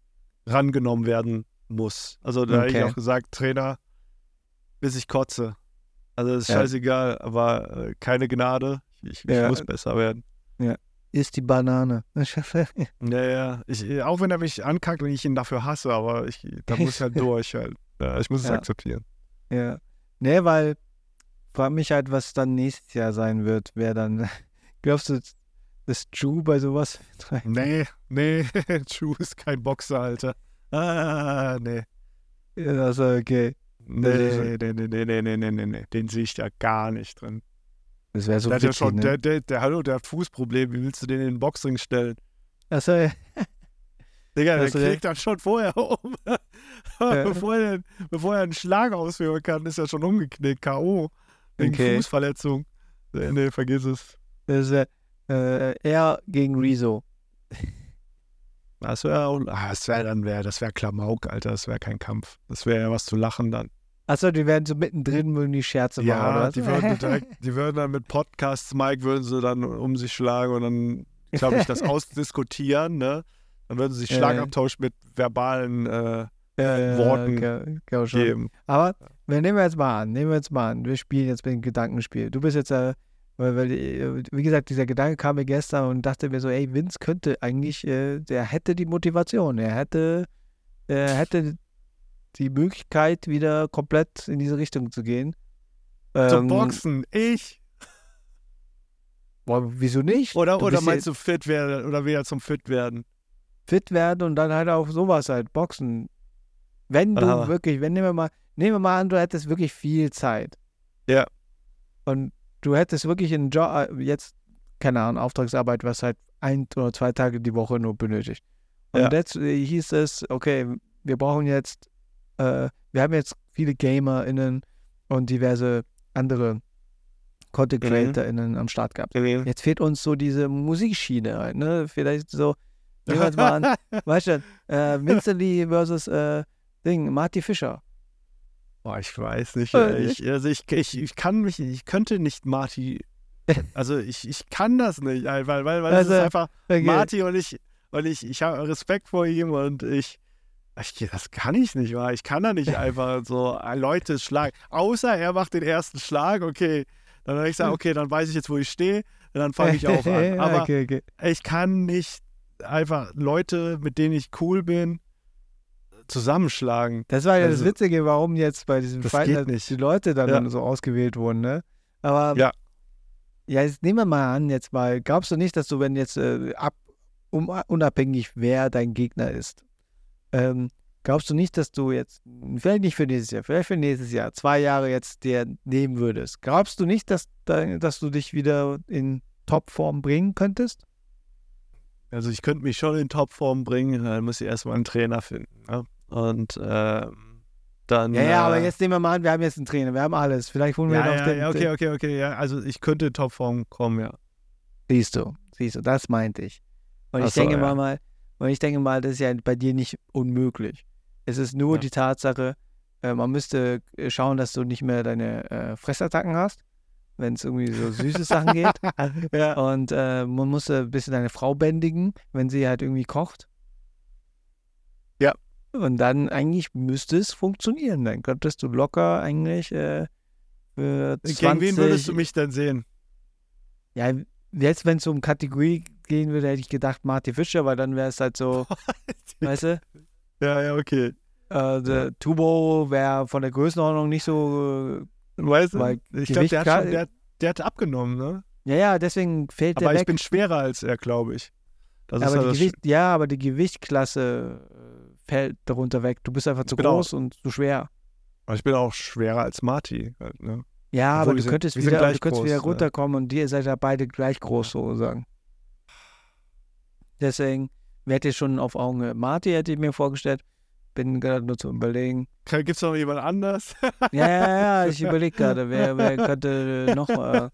rangenommen werden muss. Also da habe ich Okay. auch gesagt, Trainer, bis ich kotze. Also das ist Ja. scheißegal, aber äh, keine Gnade. Ich, ich Ja. muss besser werden. Ist die Banane. Ja, ja. Ich, auch wenn er mich ankackt und ich ihn dafür hasse, aber ich, da muss ich halt durch halt. Ja, ich muss es Ja. akzeptieren. ja. Nee, weil frag mich halt, was dann nächstes Jahr sein wird. Wer dann, glaubst du, dass Drew bei sowas? Nee, nee, Drew ist kein Boxer, Alter. Ah, nee. Ja, also, okay. Nee, nee, nee, nee, nee, nee, nee, nee, Den sehe ich da gar nicht drin. Das wäre so der, witzig, hat schon, ne? der, der, der, hallo, der hat Fußprobleme. Wie willst du den in den Boxring stellen? Achso, ja. Digga, der kriegt dann schon vorher um. Ja. bevor, er, bevor er einen Schlag ausführen kann, ist er schon umgeknickt. K.O. wegen okay. Fußverletzung. Nee, Nee, vergiss es. Das wäre äh, er gegen Riso. Das wäre ah, wär dann wär, das wäre Klamauk, Alter. Das wäre kein Kampf. Das wäre ja was zu lachen dann. Achso, die werden so mittendrin, würden die Scherze machen, oder Ja, die würden, direkt, die würden dann mit Podcasts, Mike, würden sie dann um sich schlagen und dann, glaube ich, das ausdiskutieren, ne? Dann würden sie sich Ja, Schlagabtausch mit verbalen äh, Ja, ja, Worten okay, schon. geben. Aber wir nehmen wir jetzt mal an, nehmen wir jetzt mal an, wir spielen jetzt mit dem Gedankenspiel. Du bist jetzt, äh, weil, weil, äh, wie gesagt, dieser Gedanke kam mir gestern und dachte mir so, ey, Vince könnte eigentlich, äh, der hätte die Motivation, er hätte, er hätte die Möglichkeit, wieder komplett in diese Richtung zu gehen. Zum Ähm, Boxen, ich? Boah, wieso nicht? Oder, Du oder meinst du fit werden oder wieder zum fit werden? fit werden und dann halt auch sowas halt, Boxen. Wenn du Aha. wirklich, wenn nehmen wir mal, nehmen wir mal an, du hättest wirklich viel Zeit. Ja. Und du hättest wirklich einen Job, äh, jetzt, keine Ahnung, Auftragsarbeit, was halt ein oder zwei Tage die Woche nur benötigt. Und Ja. jetzt äh, hieß es, okay, wir brauchen jetzt, äh, wir haben jetzt viele GamerInnen und diverse andere Content Mhm. CreatorInnen am Start gehabt. Jetzt fehlt uns so diese Musikschiene halt, ne? Vielleicht so, jetzt mal an, weißt du, äh, Vincent Lee versus äh, Ding, Marty Fischer. Boah, ich weiß nicht. Äh. Ich, also ich, ich, ich kann mich, ich könnte nicht Marty. Also ich, ich kann das nicht, weil, weil, weil Also, es ist einfach Okay. Marty und ich und ich, ich habe Respekt vor ihm und ich, ich das kann ich nicht, wa? ich kann da nicht einfach so äh, Leute schlagen. Außer er macht den ersten Schlag, okay. Dann habe ich gesagt, okay, dann weiß ich jetzt, wo ich stehe, und dann fange ich auch an. Aber okay, okay. ich kann nicht einfach Leute, mit denen ich cool bin, zusammenschlagen. Das war ja das Also, Witzige, warum jetzt bei diesem das Fight halt nicht. die Leute dann Ja. so ausgewählt wurden, ne? Aber Ja. ja, jetzt nehmen wir mal an, jetzt mal, glaubst du nicht, dass du, wenn jetzt äh, ab, um, unabhängig wer dein Gegner ist, ähm, glaubst du nicht, dass du jetzt, vielleicht nicht für nächstes Jahr, vielleicht für nächstes Jahr, zwei Jahre jetzt dir nehmen würdest? Glaubst du nicht, dass, dass du dich wieder in Topform bringen könntest? Also ich könnte mich schon in Topform bringen, dann muss ich erstmal einen Trainer finden. Ne? Und ähm, dann. Ja, ja, aber äh, jetzt nehmen wir mal an, wir haben jetzt einen Trainer, wir haben alles. Vielleicht holen wir Ja, noch ja, den, ja, okay, okay, okay. Ja, also ich könnte in Topform kommen, ja. Siehst du, siehst du, das meinte ich. Und Ach ich so, denke ja. mal, mal, und ich denke mal, das ist ja bei dir nicht unmöglich. Es ist nur Ja. die Tatsache, Äh, man müsste äh, schauen, dass du nicht mehr deine äh, Fressattacken hast, wenn es irgendwie so süße Sachen geht. ja. Und äh, man muss ein bisschen deine Frau bändigen, wenn sie halt irgendwie kocht. Ja. Und dann eigentlich müsste es funktionieren. Dann könntest du locker eigentlich äh, für 20... Gegen wen würdest du mich denn sehen? Ja, jetzt, wenn es um Kategorie gehen würde, hätte ich gedacht Marty Fischer, weil dann wäre es halt so, weißt du, Ja, ja, okay. äh, der Tubo wäre von der Größenordnung nicht so. Weißt du, ich glaube, der, hat schon- der, der hat abgenommen, ne? Ja, ja, deswegen fällt der Aber ich weg. bin schwerer als er, glaube ich. Das ist aber halt die das Gewicht, ja, aber die Gewichtsklasse äh, fällt darunter weg. Du bist einfach zu groß und zu schwer. Aber ich bin auch schwerer als Marty. Halt, ne? Ja, Obwohl, aber du sind- könntest wieder, du könntest wieder runterkommen und ihr seid ja beide gleich groß, sozusagen. Deswegen, wer hätte schon auf Augenhöhe? Marty hätte ich mir vorgestellt. Bin gerade nur zu überlegen. Gibt es noch jemand anders? Ja, ja, ja, ich überlege gerade, wer, wer könnte noch, äh,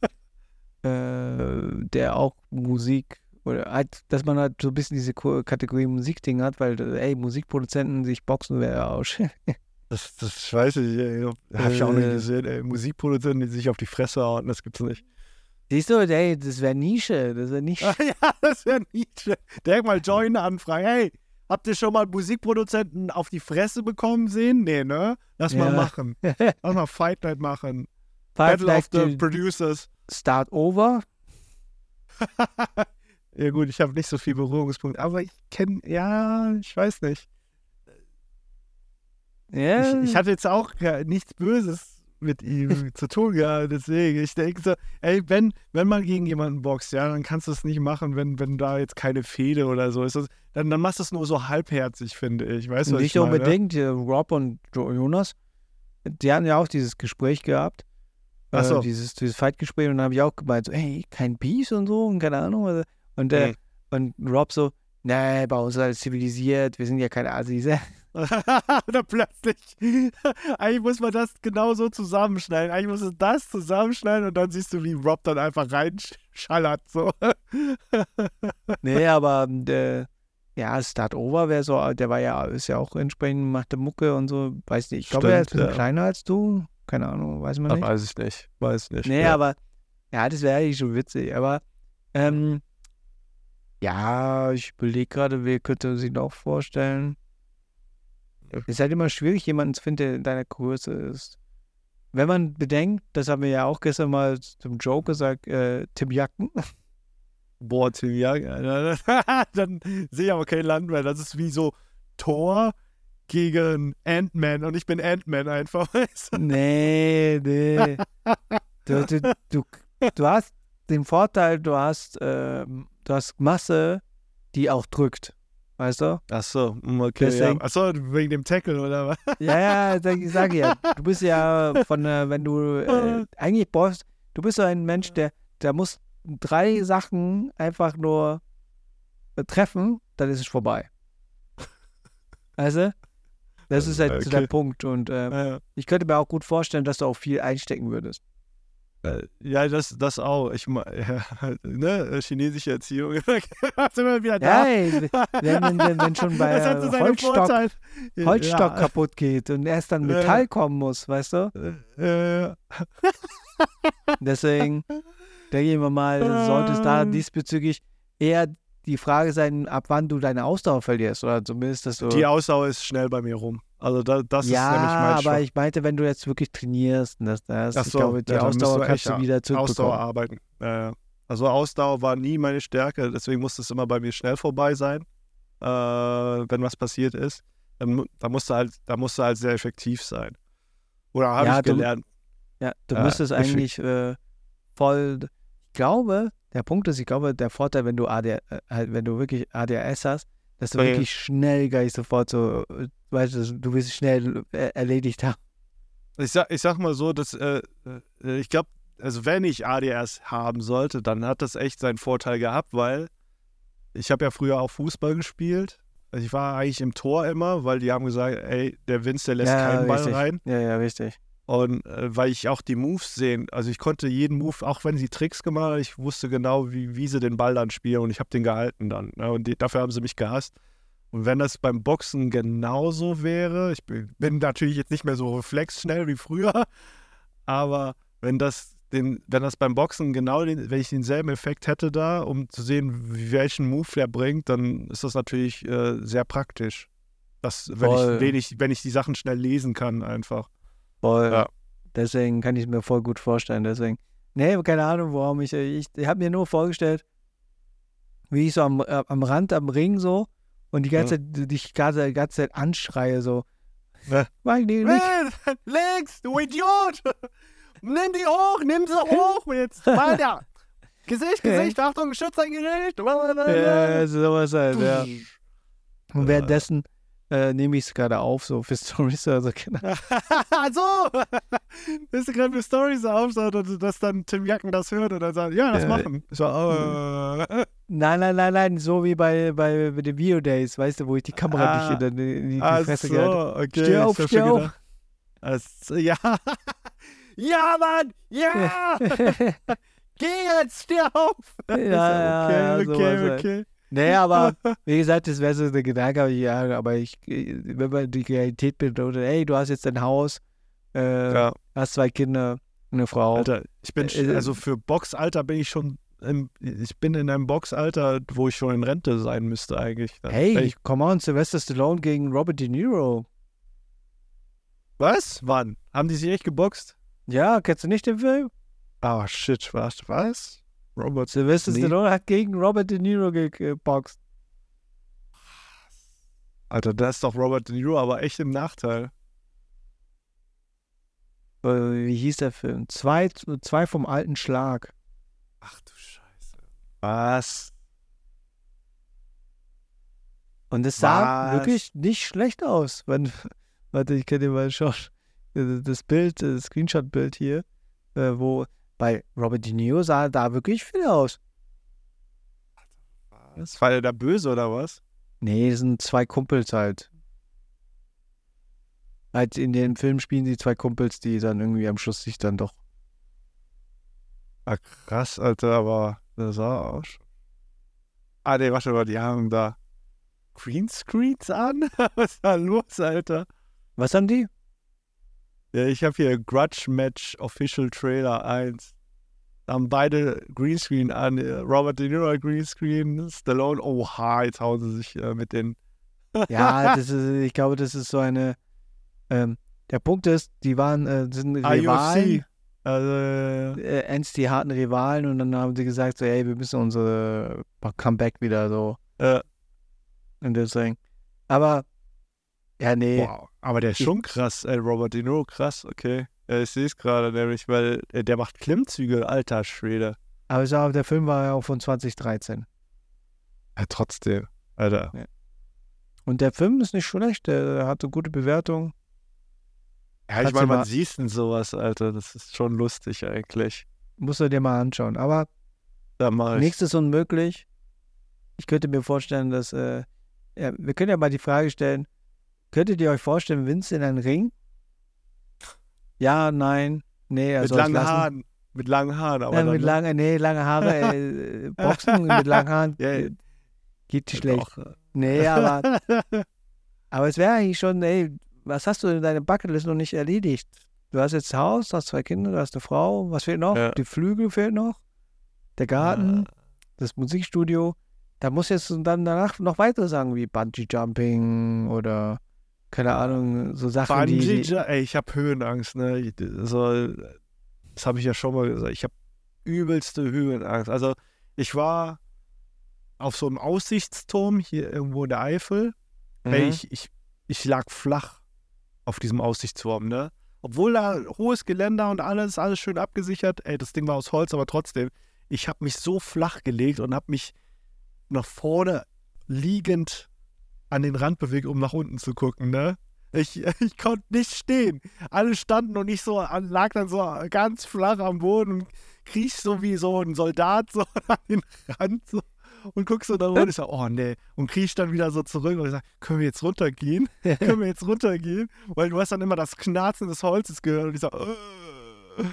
äh, der auch Musik oder halt, dass man halt so ein bisschen diese Kategorie Musikding hat, weil, ey, Musikproduzenten sich boxen wäre auch. Das, das weiß ich. Ey. Hab ich auch nicht Äh. gesehen. Ey. Musikproduzenten, die sich auf die Fresse hauen, das gibt's nicht. Siehst du, ey, das wäre Nische, das wäre nicht. ja, das wäre Nietzsche. Direkt mal Join anfragen. Hey, habt ihr schon mal Musikproduzenten auf die Fresse bekommen sehen? Nee, ne? Lass mal Ja. machen. Lass mal Fight Night machen. Five Battle of Like the the Producers. Start Over. ja gut, ich habe nicht so viel Berührungspunkte, aber ich kenne, ja, ich weiß nicht. Ja, Ich, ich hatte jetzt auch nichts Böses mit ihm zu tun gehabt, deswegen. Ich denke so, ey, wenn, wenn man gegen jemanden boxt, ja, dann kannst du es nicht machen, wenn, wenn da jetzt keine Fehde oder so ist. Dann, dann machst du es nur so halbherzig, finde ich. Weißt du, was nicht ich meine? unbedingt. äh, Rob und Jo- Jonas, die hatten ja auch dieses Gespräch gehabt. Ach so. Äh, dieses, dieses Fight-Gespräch und dann habe ich auch gemeint, so, hey, kein Peace und so und keine Ahnung. also- Und, äh, Mhm. und Rob so, nee, bei uns ist alles zivilisiert, wir sind ja keine Assis. Oder plötzlich. Eigentlich muss man das genau so zusammenschneiden. Eigentlich muss es das zusammenschneiden und dann siehst du, wie Rob dann einfach reinschallert. So. nee, aber der, ja, Start Over wäre so, der war ja, ist ja auch entsprechend, machte Mucke und so, weiß nicht. Ich glaube, er ist ein bisschen ja. kleiner als du. Keine Ahnung, weiß man nicht. weiß ich nicht. Weiß nicht. Nee, ja. aber ja, das wäre eigentlich schon witzig. Aber ähm, ja, ich überlege gerade, wer könnte sich noch vorstellen. Es ist halt immer schwierig, jemanden zu finden, der in deiner Größe ist. Wenn man bedenkt, das haben wir ja auch gestern mal zum Joke gesagt, äh, Tim Jacken. Boah, Tim Alter. dann sehe ich aber kein Land mehr. Das ist wie so Thor gegen Ant-Man und ich bin Ant-Man einfach. nee, nee. Du, du, du, du hast den Vorteil, du hast, ähm, du hast Masse, die auch drückt. Weißt du? Ach so, mm, okay. Ja. Deswegen- Ach so, wegen dem Tackle oder was? Ja, ja, sag, ich sag ja, du bist ja von, äh, wenn du äh, eigentlich brauchst, du bist so ein Mensch, der, der muss drei Sachen einfach nur äh, treffen, dann ist es vorbei. Weißt du? Das ist halt so der Okay. Punkt und äh, Ja, ich könnte mir auch gut vorstellen, dass du auch viel einstecken würdest. Äh, Ja, das, das auch. Ich ja, ne, chinesische Erziehung. Du immer wieder Ja, da. ey, wenn, wenn, wenn, schon bei so äh, Holzstock. Holzstock ja. kaputt geht und erst dann Ja. Metall kommen muss, weißt du? Äh, Deswegen denke ich mir mal, sollte es da Ähm. diesbezüglich eher die Frage sein, ab wann du deine Ausdauer verlierst oder zumindest, dass du. die Ausdauer ist schnell bei mir rum. Also da, das ja, ist nämlich mein aber Schwach- ich meinte, wenn du jetzt wirklich trainierst, und das, das, Ach ich so, glaube, die ja, Ausdauer du kannst du wieder Ausdauer zurückbekommen. arbeiten. Ja, ja. Also Ausdauer war nie meine Stärke, deswegen musste es immer bei mir schnell vorbei sein, äh, wenn was passiert ist. Dann, da musste halt, da musste halt sehr effektiv sein. Oder habe Ja, ich du- gelernt. Ja, du Ja, müsstest eigentlich äh, voll. Ich glaube, der Punkt ist, ich glaube, der Vorteil, wenn du AD, äh, halt, wenn du wirklich ADHS hast, dass du Ja. wirklich schnell gleich sofort so, äh, weißt du, du willst schnell äh, erledigt haben. Ich sag, ich sag mal so, dass äh, äh, ich glaube, also wenn ich ADS haben sollte, dann hat das echt seinen Vorteil gehabt, weil ich habe ja früher auch Fußball gespielt. Also ich war eigentlich im Tor immer, weil die haben gesagt, ey, der Vince, der lässt ja, keinen Ball richtig. rein. Ja, ja, richtig. Und äh, weil ich auch die Moves sehen, also ich konnte jeden Move, auch wenn sie Tricks gemacht haben, ich wusste genau, wie, wie sie den Ball dann spielen und ich habe den gehalten dann. Ne? Und die, dafür haben sie mich gehasst. Und wenn das beim Boxen genauso wäre, ich bin, bin natürlich jetzt nicht mehr so reflexschnell wie früher, aber wenn das, den, wenn das beim Boxen genau den, wenn ich denselben Effekt hätte da, um zu sehen, welchen Move der bringt, dann ist das natürlich äh, sehr praktisch. Das, wenn Voll. ich, wenig, wenn ich die Sachen schnell lesen kann, einfach. Voll. Ja. Deswegen kann ich es mir voll gut vorstellen. Deswegen. Nee, keine Ahnung, warum ich. Ich, ich habe mir nur vorgestellt, wie ich so am, äh, am Rand, am Ring so und die ganze Zeit, dich ganze, die ganze Zeit anschreie, so. Ja. Mach die nicht. Links, du Idiot! Nimm die hoch, nimm sie hoch jetzt. Weiter. Gesicht, Gesicht, Achtung, schütz dein Gesicht. Ja, sowas halt, ja. Und währenddessen äh, nehme ich es gerade auf, so für Stories. Also, genau. so! Bist du gerade für Stories auf, so, dass, dann Tim Jacken das hört und dann sagt, ja, das Ja. machen. So, äh, Nein, nein, nein, nein, so wie bei, bei, bei den Video-Days, weißt du, wo ich die Kamera Ah. nicht in die, in die ach Fresse so, gehalten okay. Steh auf, steh auf. gedacht. Ach so, ja. ja, Mann! Ja! Geh jetzt, steh auf! Ja, okay, ja, okay, halt. okay. Nee, aber wie gesagt, das wäre so der Gedanke, aber ja, aber ich, wenn man die Realität bedeutet, ey, du hast jetzt ein Haus, äh, Ja. hast zwei Kinder, eine Frau. Alter, ich bin, Äh, also für Boxalter bin ich schon, im, ich bin in einem Boxalter, wo ich schon in Rente sein müsste eigentlich. Wenn hey, Ich, come on, Sylvester Stallone gegen Robert De Niro. was? Wann? Haben die sich echt geboxt? Ja, kennst du nicht den Film? Ah, shit, was? Was? Robert. Sylvester Nee. Stallone hat gegen Robert De Niro ge- geboxt. Alter, da ist doch Robert De Niro aber echt im Nachteil. Äh, Wie hieß der Film? Zwei, zwei vom alten Schlag. Ach du Scheiße. Was? Und es sah Was? wirklich nicht schlecht aus. Wenn, warte, ich kann dir mal schauen. Das Bild, das Screenshot-Bild hier, äh, wo bei Robert De Niro sah da wirklich viel aus. Was? War der da böse oder was? Nee, sind zwei Kumpels halt. Halt in dem Film spielen die zwei Kumpels, die dann irgendwie am Schluss sich dann doch. Ah, krass, Alter, aber das sah aus. Ah, nee, warte mal, die haben da Greenscreens an? Was ist da los, Alter? Was haben die? Ja, ich habe hier Grudge Match Official Trailer 1. Da haben beide Greenscreen an. äh, Robert De Niro Greenscreen, Stallone, oha, jetzt hauen sie sich äh, mit den. Ja, das ist, ich glaube, das ist so eine. Ähm, der Punkt ist, die waren, äh, sind Rivalen. IUFC. Also, äh, äh, eins die harten Rivalen und dann haben sie gesagt, so, ey, wir müssen unsere Comeback wieder so äh, und deswegen. Aber ja, nee, wow. Aber der ist schon krass, ey, Robert De Niro, krass, okay. Ja, ich sehe es gerade nämlich, weil äh, der macht Klimmzüge, alter Schwede. aber ich sag, der Film war ja auch von 2013 Ja, trotzdem, Alter. und der Film ist nicht schlecht, der hatte gute Bewertung. Ja, ich meine, man sieht in sowas, Alter. Das ist schon lustig eigentlich. Musst du dir mal anschauen. Aber Da mache ich. nichts ist unmöglich. Ich könnte mir vorstellen, dass äh, ja, wir können ja mal die Frage stellen: Könntet ihr euch vorstellen, Vince in einen Ring? Ja, nein, nee, mit also langen lassen. Haaren. Mit langen Haaren, aber Ja, mit ne? langen, nee, lange Haare, äh, Boxen mit langen Haaren. Ja, ja. äh, Geht schlecht. Äh, Nee, aber, aber es wäre eigentlich schon, ey, was hast du in deiner Bucketlist noch nicht erledigt? Du hast jetzt Haus, du hast zwei Kinder, du hast eine Frau, was fehlt noch? Ja. Die Flügel fehlt noch, der Garten, das Musikstudio. Da muss jetzt dann danach noch weitere sagen, wie Bungee Jumping oder keine Ahnung, so Sachen, Bungee, die, Ju- ey, ich habe Höhenangst, ne? Ich- So, das habe ich ja schon mal gesagt. Ich habe übelste Höhenangst. Also, ich war auf so einem Aussichtsturm hier irgendwo in der Eifel. Ey, Mhm. ich, ich, ich lag flach auf diesem Aussichtsturm, ne? Obwohl da hohes Geländer und alles, alles schön abgesichert. Ey, das Ding war aus Holz, aber trotzdem. Ich habe mich so flach gelegt und habe mich nach vorne liegend an den Rand bewegt, um nach unten zu gucken, ne? Ich, ich konnte nicht stehen. Alle standen und ich so lag dann so ganz flach am Boden und kriech so wie so ein Soldat so an den Rand so und guck so da runter. Ich so, oh nee. Und kriech dann wieder so zurück und ich sag, können wir jetzt runtergehen? können wir jetzt runtergehen? Weil du hast dann immer das Knarzen des Holzes gehört und ich so, äh.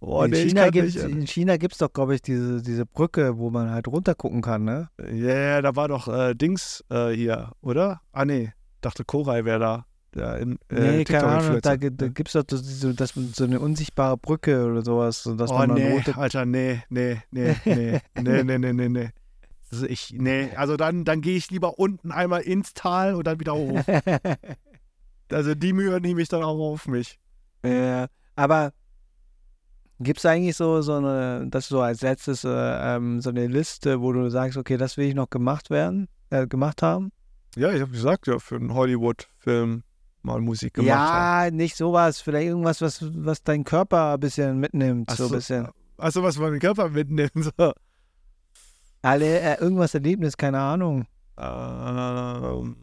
Oh, in, nee, ich China gibt's, nicht. in China gibt es doch, glaube ich, diese, diese Brücke, wo man halt runtergucken kann, ne? Ja, ja, da war doch äh, Dings äh, hier, oder? Ah, nee. Dachte, Koray wäre da. Der in, äh, nee, keine Ahnung, da, da gibt es doch so, das, so eine unsichtbare Brücke oder sowas, so dass Oh, man nee, runter... Alter, nee, nee, nee, nee, nee, nee, nee, nee, nee. Also ich, nee, also dann, dann gehe ich lieber unten einmal ins Tal und dann wieder hoch. Also die Mühe nehme ich dann auch auf mich. Ja, aber gibt es eigentlich so, so eine, das so als letztes, äh, ähm, so eine Liste, wo du sagst, okay, das will ich noch gemacht werden, äh, gemacht haben? Ja, ich habe gesagt, ja, für einen Hollywood-Film mal Musik gemacht haben. ja, nicht sowas, vielleicht irgendwas, was, was deinen Körper ein bisschen mitnimmt, Ach so ein so, bisschen. Also was den Körper mitnimmt. So. Alle, äh, irgendwas Erlebnis, keine Ahnung. Ähm,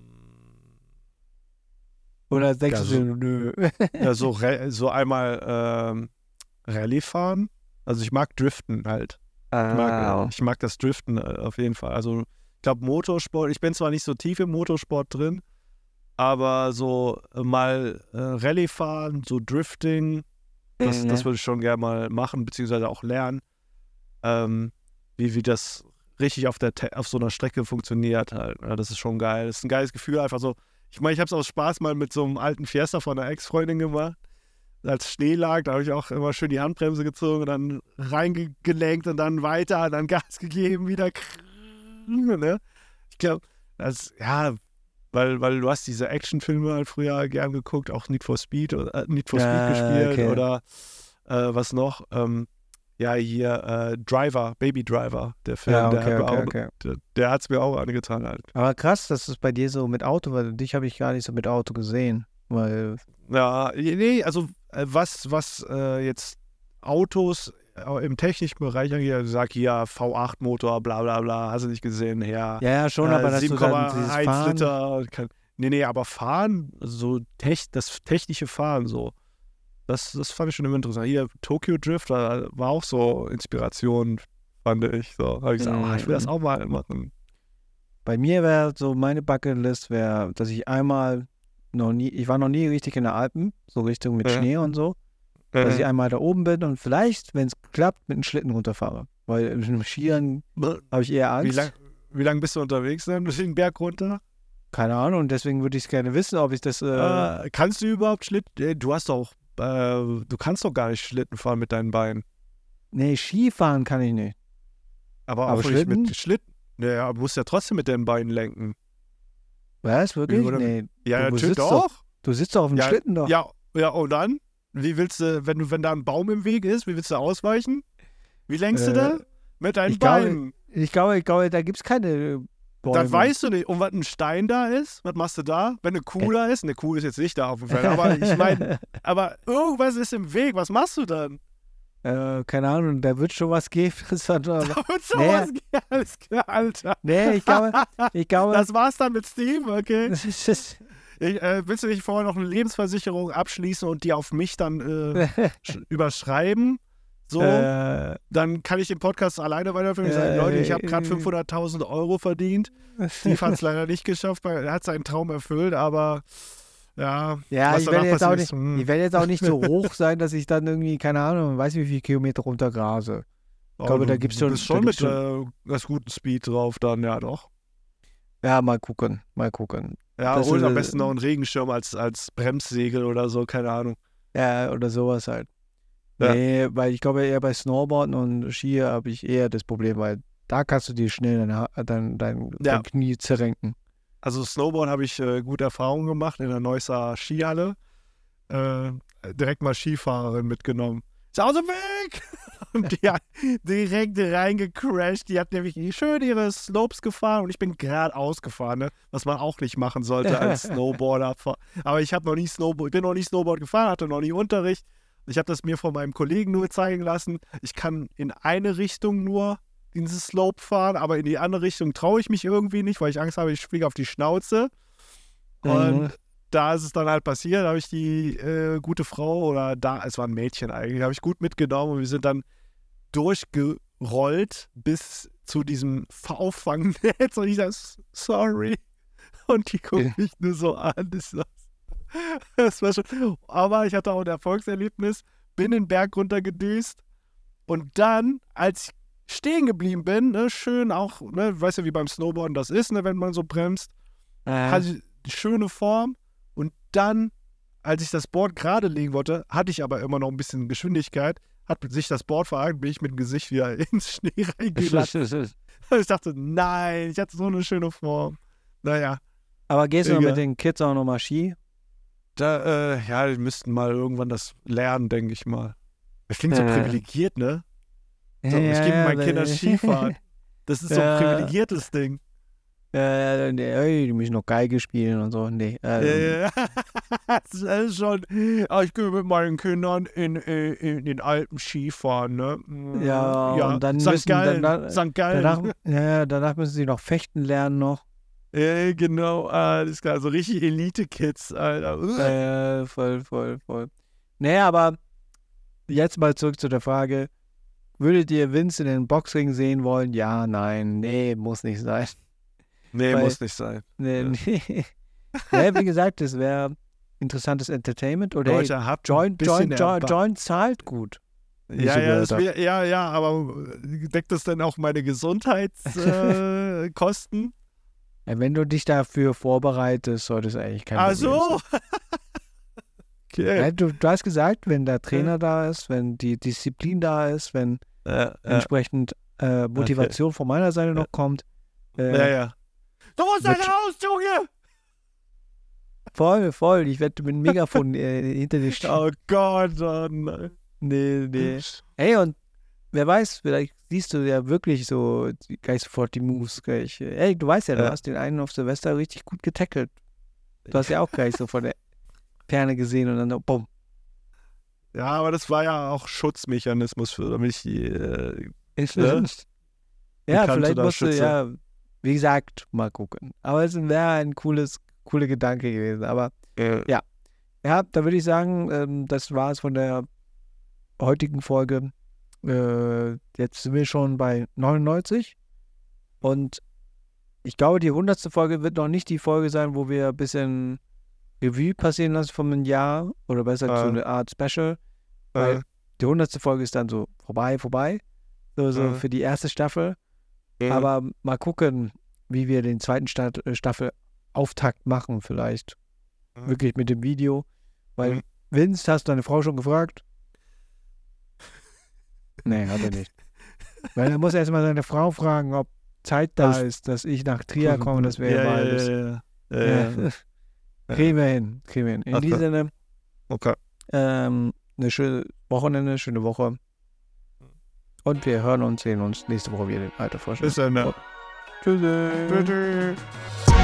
Oder denkst Ja, du, so- so, nö. ja, so, so einmal ähm, Rallye fahren. Also ich mag Driften halt. Ich mag, Ah, ich mag das Driften äh, auf jeden Fall. Also ich glaube Motorsport, ich bin zwar nicht so tief im Motorsport drin, aber so äh, mal äh, Rallye fahren, so Drifting, das, Mhm. das würde ich schon gerne mal machen, beziehungsweise auch lernen, ähm, wie, wie das richtig auf, der auf so einer Strecke funktioniert halt. Ja, das ist schon geil. Das ist ein geiles Gefühl, einfach so. Ich meine, ich habe es aus Spaß mal mit so einem alten Fiesta von einer Ex-Freundin gemacht. Als Schnee lag, da habe ich auch immer schön die Handbremse gezogen und dann reingelenkt und dann weiter, dann Gas gegeben, wieder. Ne? Ich glaube, das, ja, weil, weil du hast diese Actionfilme halt früher gern geguckt, auch Need for Speed oder äh, Need for Speed Ja, gespielt okay. oder äh, was noch? Ähm, ja, hier äh, Driver, Baby Driver, der Film, ja, der, okay, hat mir okay, auch, okay. der, der hat es mir auch angetan halt. Aber krass, dass es bei dir so mit Auto, weil dich habe ich gar nicht so mit Auto gesehen. Weil, Ja, nee, also was, was äh, jetzt Autos äh, im technischen Bereich angeht, also sag hier V8-Motor, bla bla bla, hast du nicht gesehen, ja. ja, ja, schon, aber dann dieses 7,1 Fahren, Liter. Kann, nee, nee, aber Fahren, so tech, das technische Fahren so, das, das fand ich schon immer interessant. Hier, Tokyo Drift war, war auch so Inspiration, fand ich. So, habe ich gesagt, ah, ich will das Mhm. auch mal machen. Bei mir wäre so meine Bucketlist wäre, dass ich einmal noch nie, ich war noch nie richtig in den Alpen, so Richtung mit Ja. Schnee und so, dass ich einmal da oben bin und vielleicht, wenn es klappt, mit einem Schlitten runterfahre. Weil im Skiern habe ich eher Wie Angst. wie lang bist du unterwegs dann, den Berg runter? Keine Ahnung, und deswegen würde ich es gerne wissen, ob ich das. Äh, Äh, kannst du überhaupt Schlitten? äh, Du hast doch, äh, du kannst doch gar nicht Schlitten fahren mit deinen Beinen. nee, Skifahren kann ich nicht. Aber, Aber auch Schlitten? mit Schlitten. Naja, du musst ja trotzdem mit deinen Beinen lenken. Was, wirklich? Oder- nee. Ja, Du natürlich doch- doch. Du sitzt doch auf dem Ja, Schlitten doch. Ja, ja, und dann? Wie willst du, wenn du, wenn da ein Baum im Weg ist, wie willst du ausweichen? Wie lenkst du Äh, da? Mit deinen ich glaube, Beinen. Ich glaube, ich glaube, da gibt es keine Bäume. Das weißt du nicht. Und was ein Stein da ist, was machst du da? Wenn eine Kuh da ist, eine Kuh ist jetzt nicht da auf dem Feld, aber ich meine, aber irgendwas ist im Weg, was machst du dann? Äh, keine Ahnung, da wird schon was geben. Das war nur, Und so Nee. was, alles klar, Alter. nee, ich glaube, ich glaube, Das war's dann mit Steve, okay? Ich, äh, willst du nicht vorher noch eine Lebensversicherung abschließen und die auf mich dann äh, sch- überschreiben? So, äh, dann kann ich den Podcast alleine weiterführen. Ich sage, Äh, Leute, ich habe gerade äh, 500.000 Euro verdient. Steve hat es leider nicht geschafft, er hat seinen Traum erfüllt, aber ja, ja, was ich werde jetzt, auch nicht, hm. ich werde jetzt auch nicht so hoch sein, dass ich dann irgendwie, keine Ahnung, weiß nicht, wie viele Kilometer runtergrase. Oh, glaube, du- da gibt's du schon- bist da schon mit gibt's äh, ganz guten Speed drauf dann, ja doch. Ja, mal gucken, mal gucken. Ja, Das und am ist, besten äh, noch einen Regenschirm als, als Bremssegel oder so, keine Ahnung. Ja, oder sowas halt. Ja. Nee, weil ich glaube eher bei Snowboarden und Skier habe ich eher das Problem, weil da kannst du dir schnell dein, dein, dein, Ja. dein Knie zerrenken. Also Snowboard habe ich äh, gute Erfahrungen gemacht in der Neusser Skihalle. Äh, direkt mal Skifahrerin mitgenommen. Ist aus dem Weg! Und die hat direkt reingecrashed. Die hat nämlich schön ihre Slopes gefahren und ich bin geradeaus gefahren, ne? was man auch nicht machen sollte als Snowboarder. Aber ich habe noch nie Snowboard, bin noch nie Snowboard gefahren, hatte noch nie Unterricht. Ich habe das mir von meinem Kollegen nur zeigen lassen. Ich kann in eine Richtung nur diesen Slope fahren, aber in die andere Richtung traue ich mich irgendwie nicht, weil ich Angst habe, ich fliege auf die Schnauze. Und Mhm. da ist es dann halt passiert, da habe ich die äh, gute Frau oder da, es war ein Mädchen eigentlich, habe ich gut mitgenommen und wir sind dann durchgerollt bis zu diesem Auffangnetz und ich sage, sorry. Und die guckt mich nur so an. Das, das war schon, aber ich hatte auch ein Erfolgserlebnis. bin den Berg runtergedüst und dann, als ich stehen geblieben bin, ne, schön auch, ne, weißt du, wie beim Snowboarden das ist, ne, wenn man so bremst, hatte ich die schöne Form und dann, als ich das Board gerade legen wollte, hatte ich aber immer noch ein bisschen Geschwindigkeit, hat sich das Board verhakt, bin ich mit dem Gesicht wieder ins Schnee reingelassen. ich dachte, nein, ich hatte so eine schöne Form. Naja, Aber gehst du mit den Kids auch noch mal Ski? da, äh, ja, die müssten mal irgendwann das lernen, denke ich mal. Das klingt so Äh. privilegiert, ne? So, Ja, ich gebe ja, meinen Kindern Skifahren. Das ist so Ja. ein privilegiertes Ding. Äh, nee, die müssen noch Geige spielen und so. Nee. Äh, Ja, ja. das ist schon. ah, Ich gehe mit meinen Kindern in, äh, in den Alpen Skifahren, ne? Ja, und dann St. müssen Gallen, dann- St. Gallen. Danach, ja, ja, danach müssen sie noch fechten lernen noch. Ja, genau, alles klar. So richtig Elite-Kids, Alter. Äh, voll, voll, voll. Nee, aber jetzt mal zurück zu der Frage. Würdet ihr Vince in den Boxring sehen wollen? Ja, nein, nee, muss nicht sein. nee, weil- muss nicht sein. Nee, Ja. nee. ja, wie gesagt, das wäre interessantes Entertainment. Oder hey, Leute, ein Joint, Joint, Joint, Joint zahlt gut. Ja, so ja, wär, ja, ja, aber deckt das denn auch meine Gesundheitskosten? Äh, wenn du dich dafür vorbereitest, sollte es eigentlich kein Ach Problem so. sein. okay. Ja, du, du hast gesagt, wenn der Trainer da ist, wenn die Disziplin da ist, wenn Ja, ja, entsprechend äh, Motivation von meiner Seite noch kommt. Äh, ja, ja. Du musst Wird- raus, Junge! Voll, voll. Ich werde mit dem Megafon äh, hinter dir stehen. Oh Gott, oh nein. Nee, nee. Hey, und wer weiß, vielleicht siehst du ja wirklich so gleich sofort die Moves gleich. Ey, du weißt ja, du Ja. hast den einen auf Silvester richtig gut getackelt. Du hast ja auch gleich so von der Ferne gesehen und dann bumm. Ja, aber das war ja auch Schutzmechanismus für mich. Äh, Ist Ja. ja, Bekannte vielleicht musst du, ja, wie gesagt, mal gucken. Aber es wäre ein cooles, cooler Gedanke gewesen. Aber äh, ja, da würde ich sagen, ähm, das war es von der heutigen Folge. Äh, jetzt sind wir schon bei 99. Und ich glaube, die 100. Folge wird noch nicht die Folge sein, wo wir ein bisschen Revue passieren lassen von einem Jahr. Oder besser so Äh. eine Art Special. Weil äh, die 100. Folge ist dann so vorbei, vorbei. So, so Mhm. für die erste Staffel. äh, Aber mal gucken, wie wir den zweiten Stat äh, Staffel Auftakt machen, vielleicht. Mhm. Wirklich mit dem Video. Weil Mhm. Vince, hast du deine Frau schon gefragt? Nee, hat er nicht. Weil er muss erstmal seine Frau fragen, ob Zeit da Das- ist, dass ich nach Trier komme, dass wir ja, das. ja, ja, ja, ja. Kriegen wir hin, kriegen wir hin. In Okay. diesem Sinne, Okay. ähm, eine schöne Wochenende, schöne Woche. Und wir hören uns, sehen uns nächste Woche wieder in alter Frische. Bis dann. ne? Tschüss. Tschüss.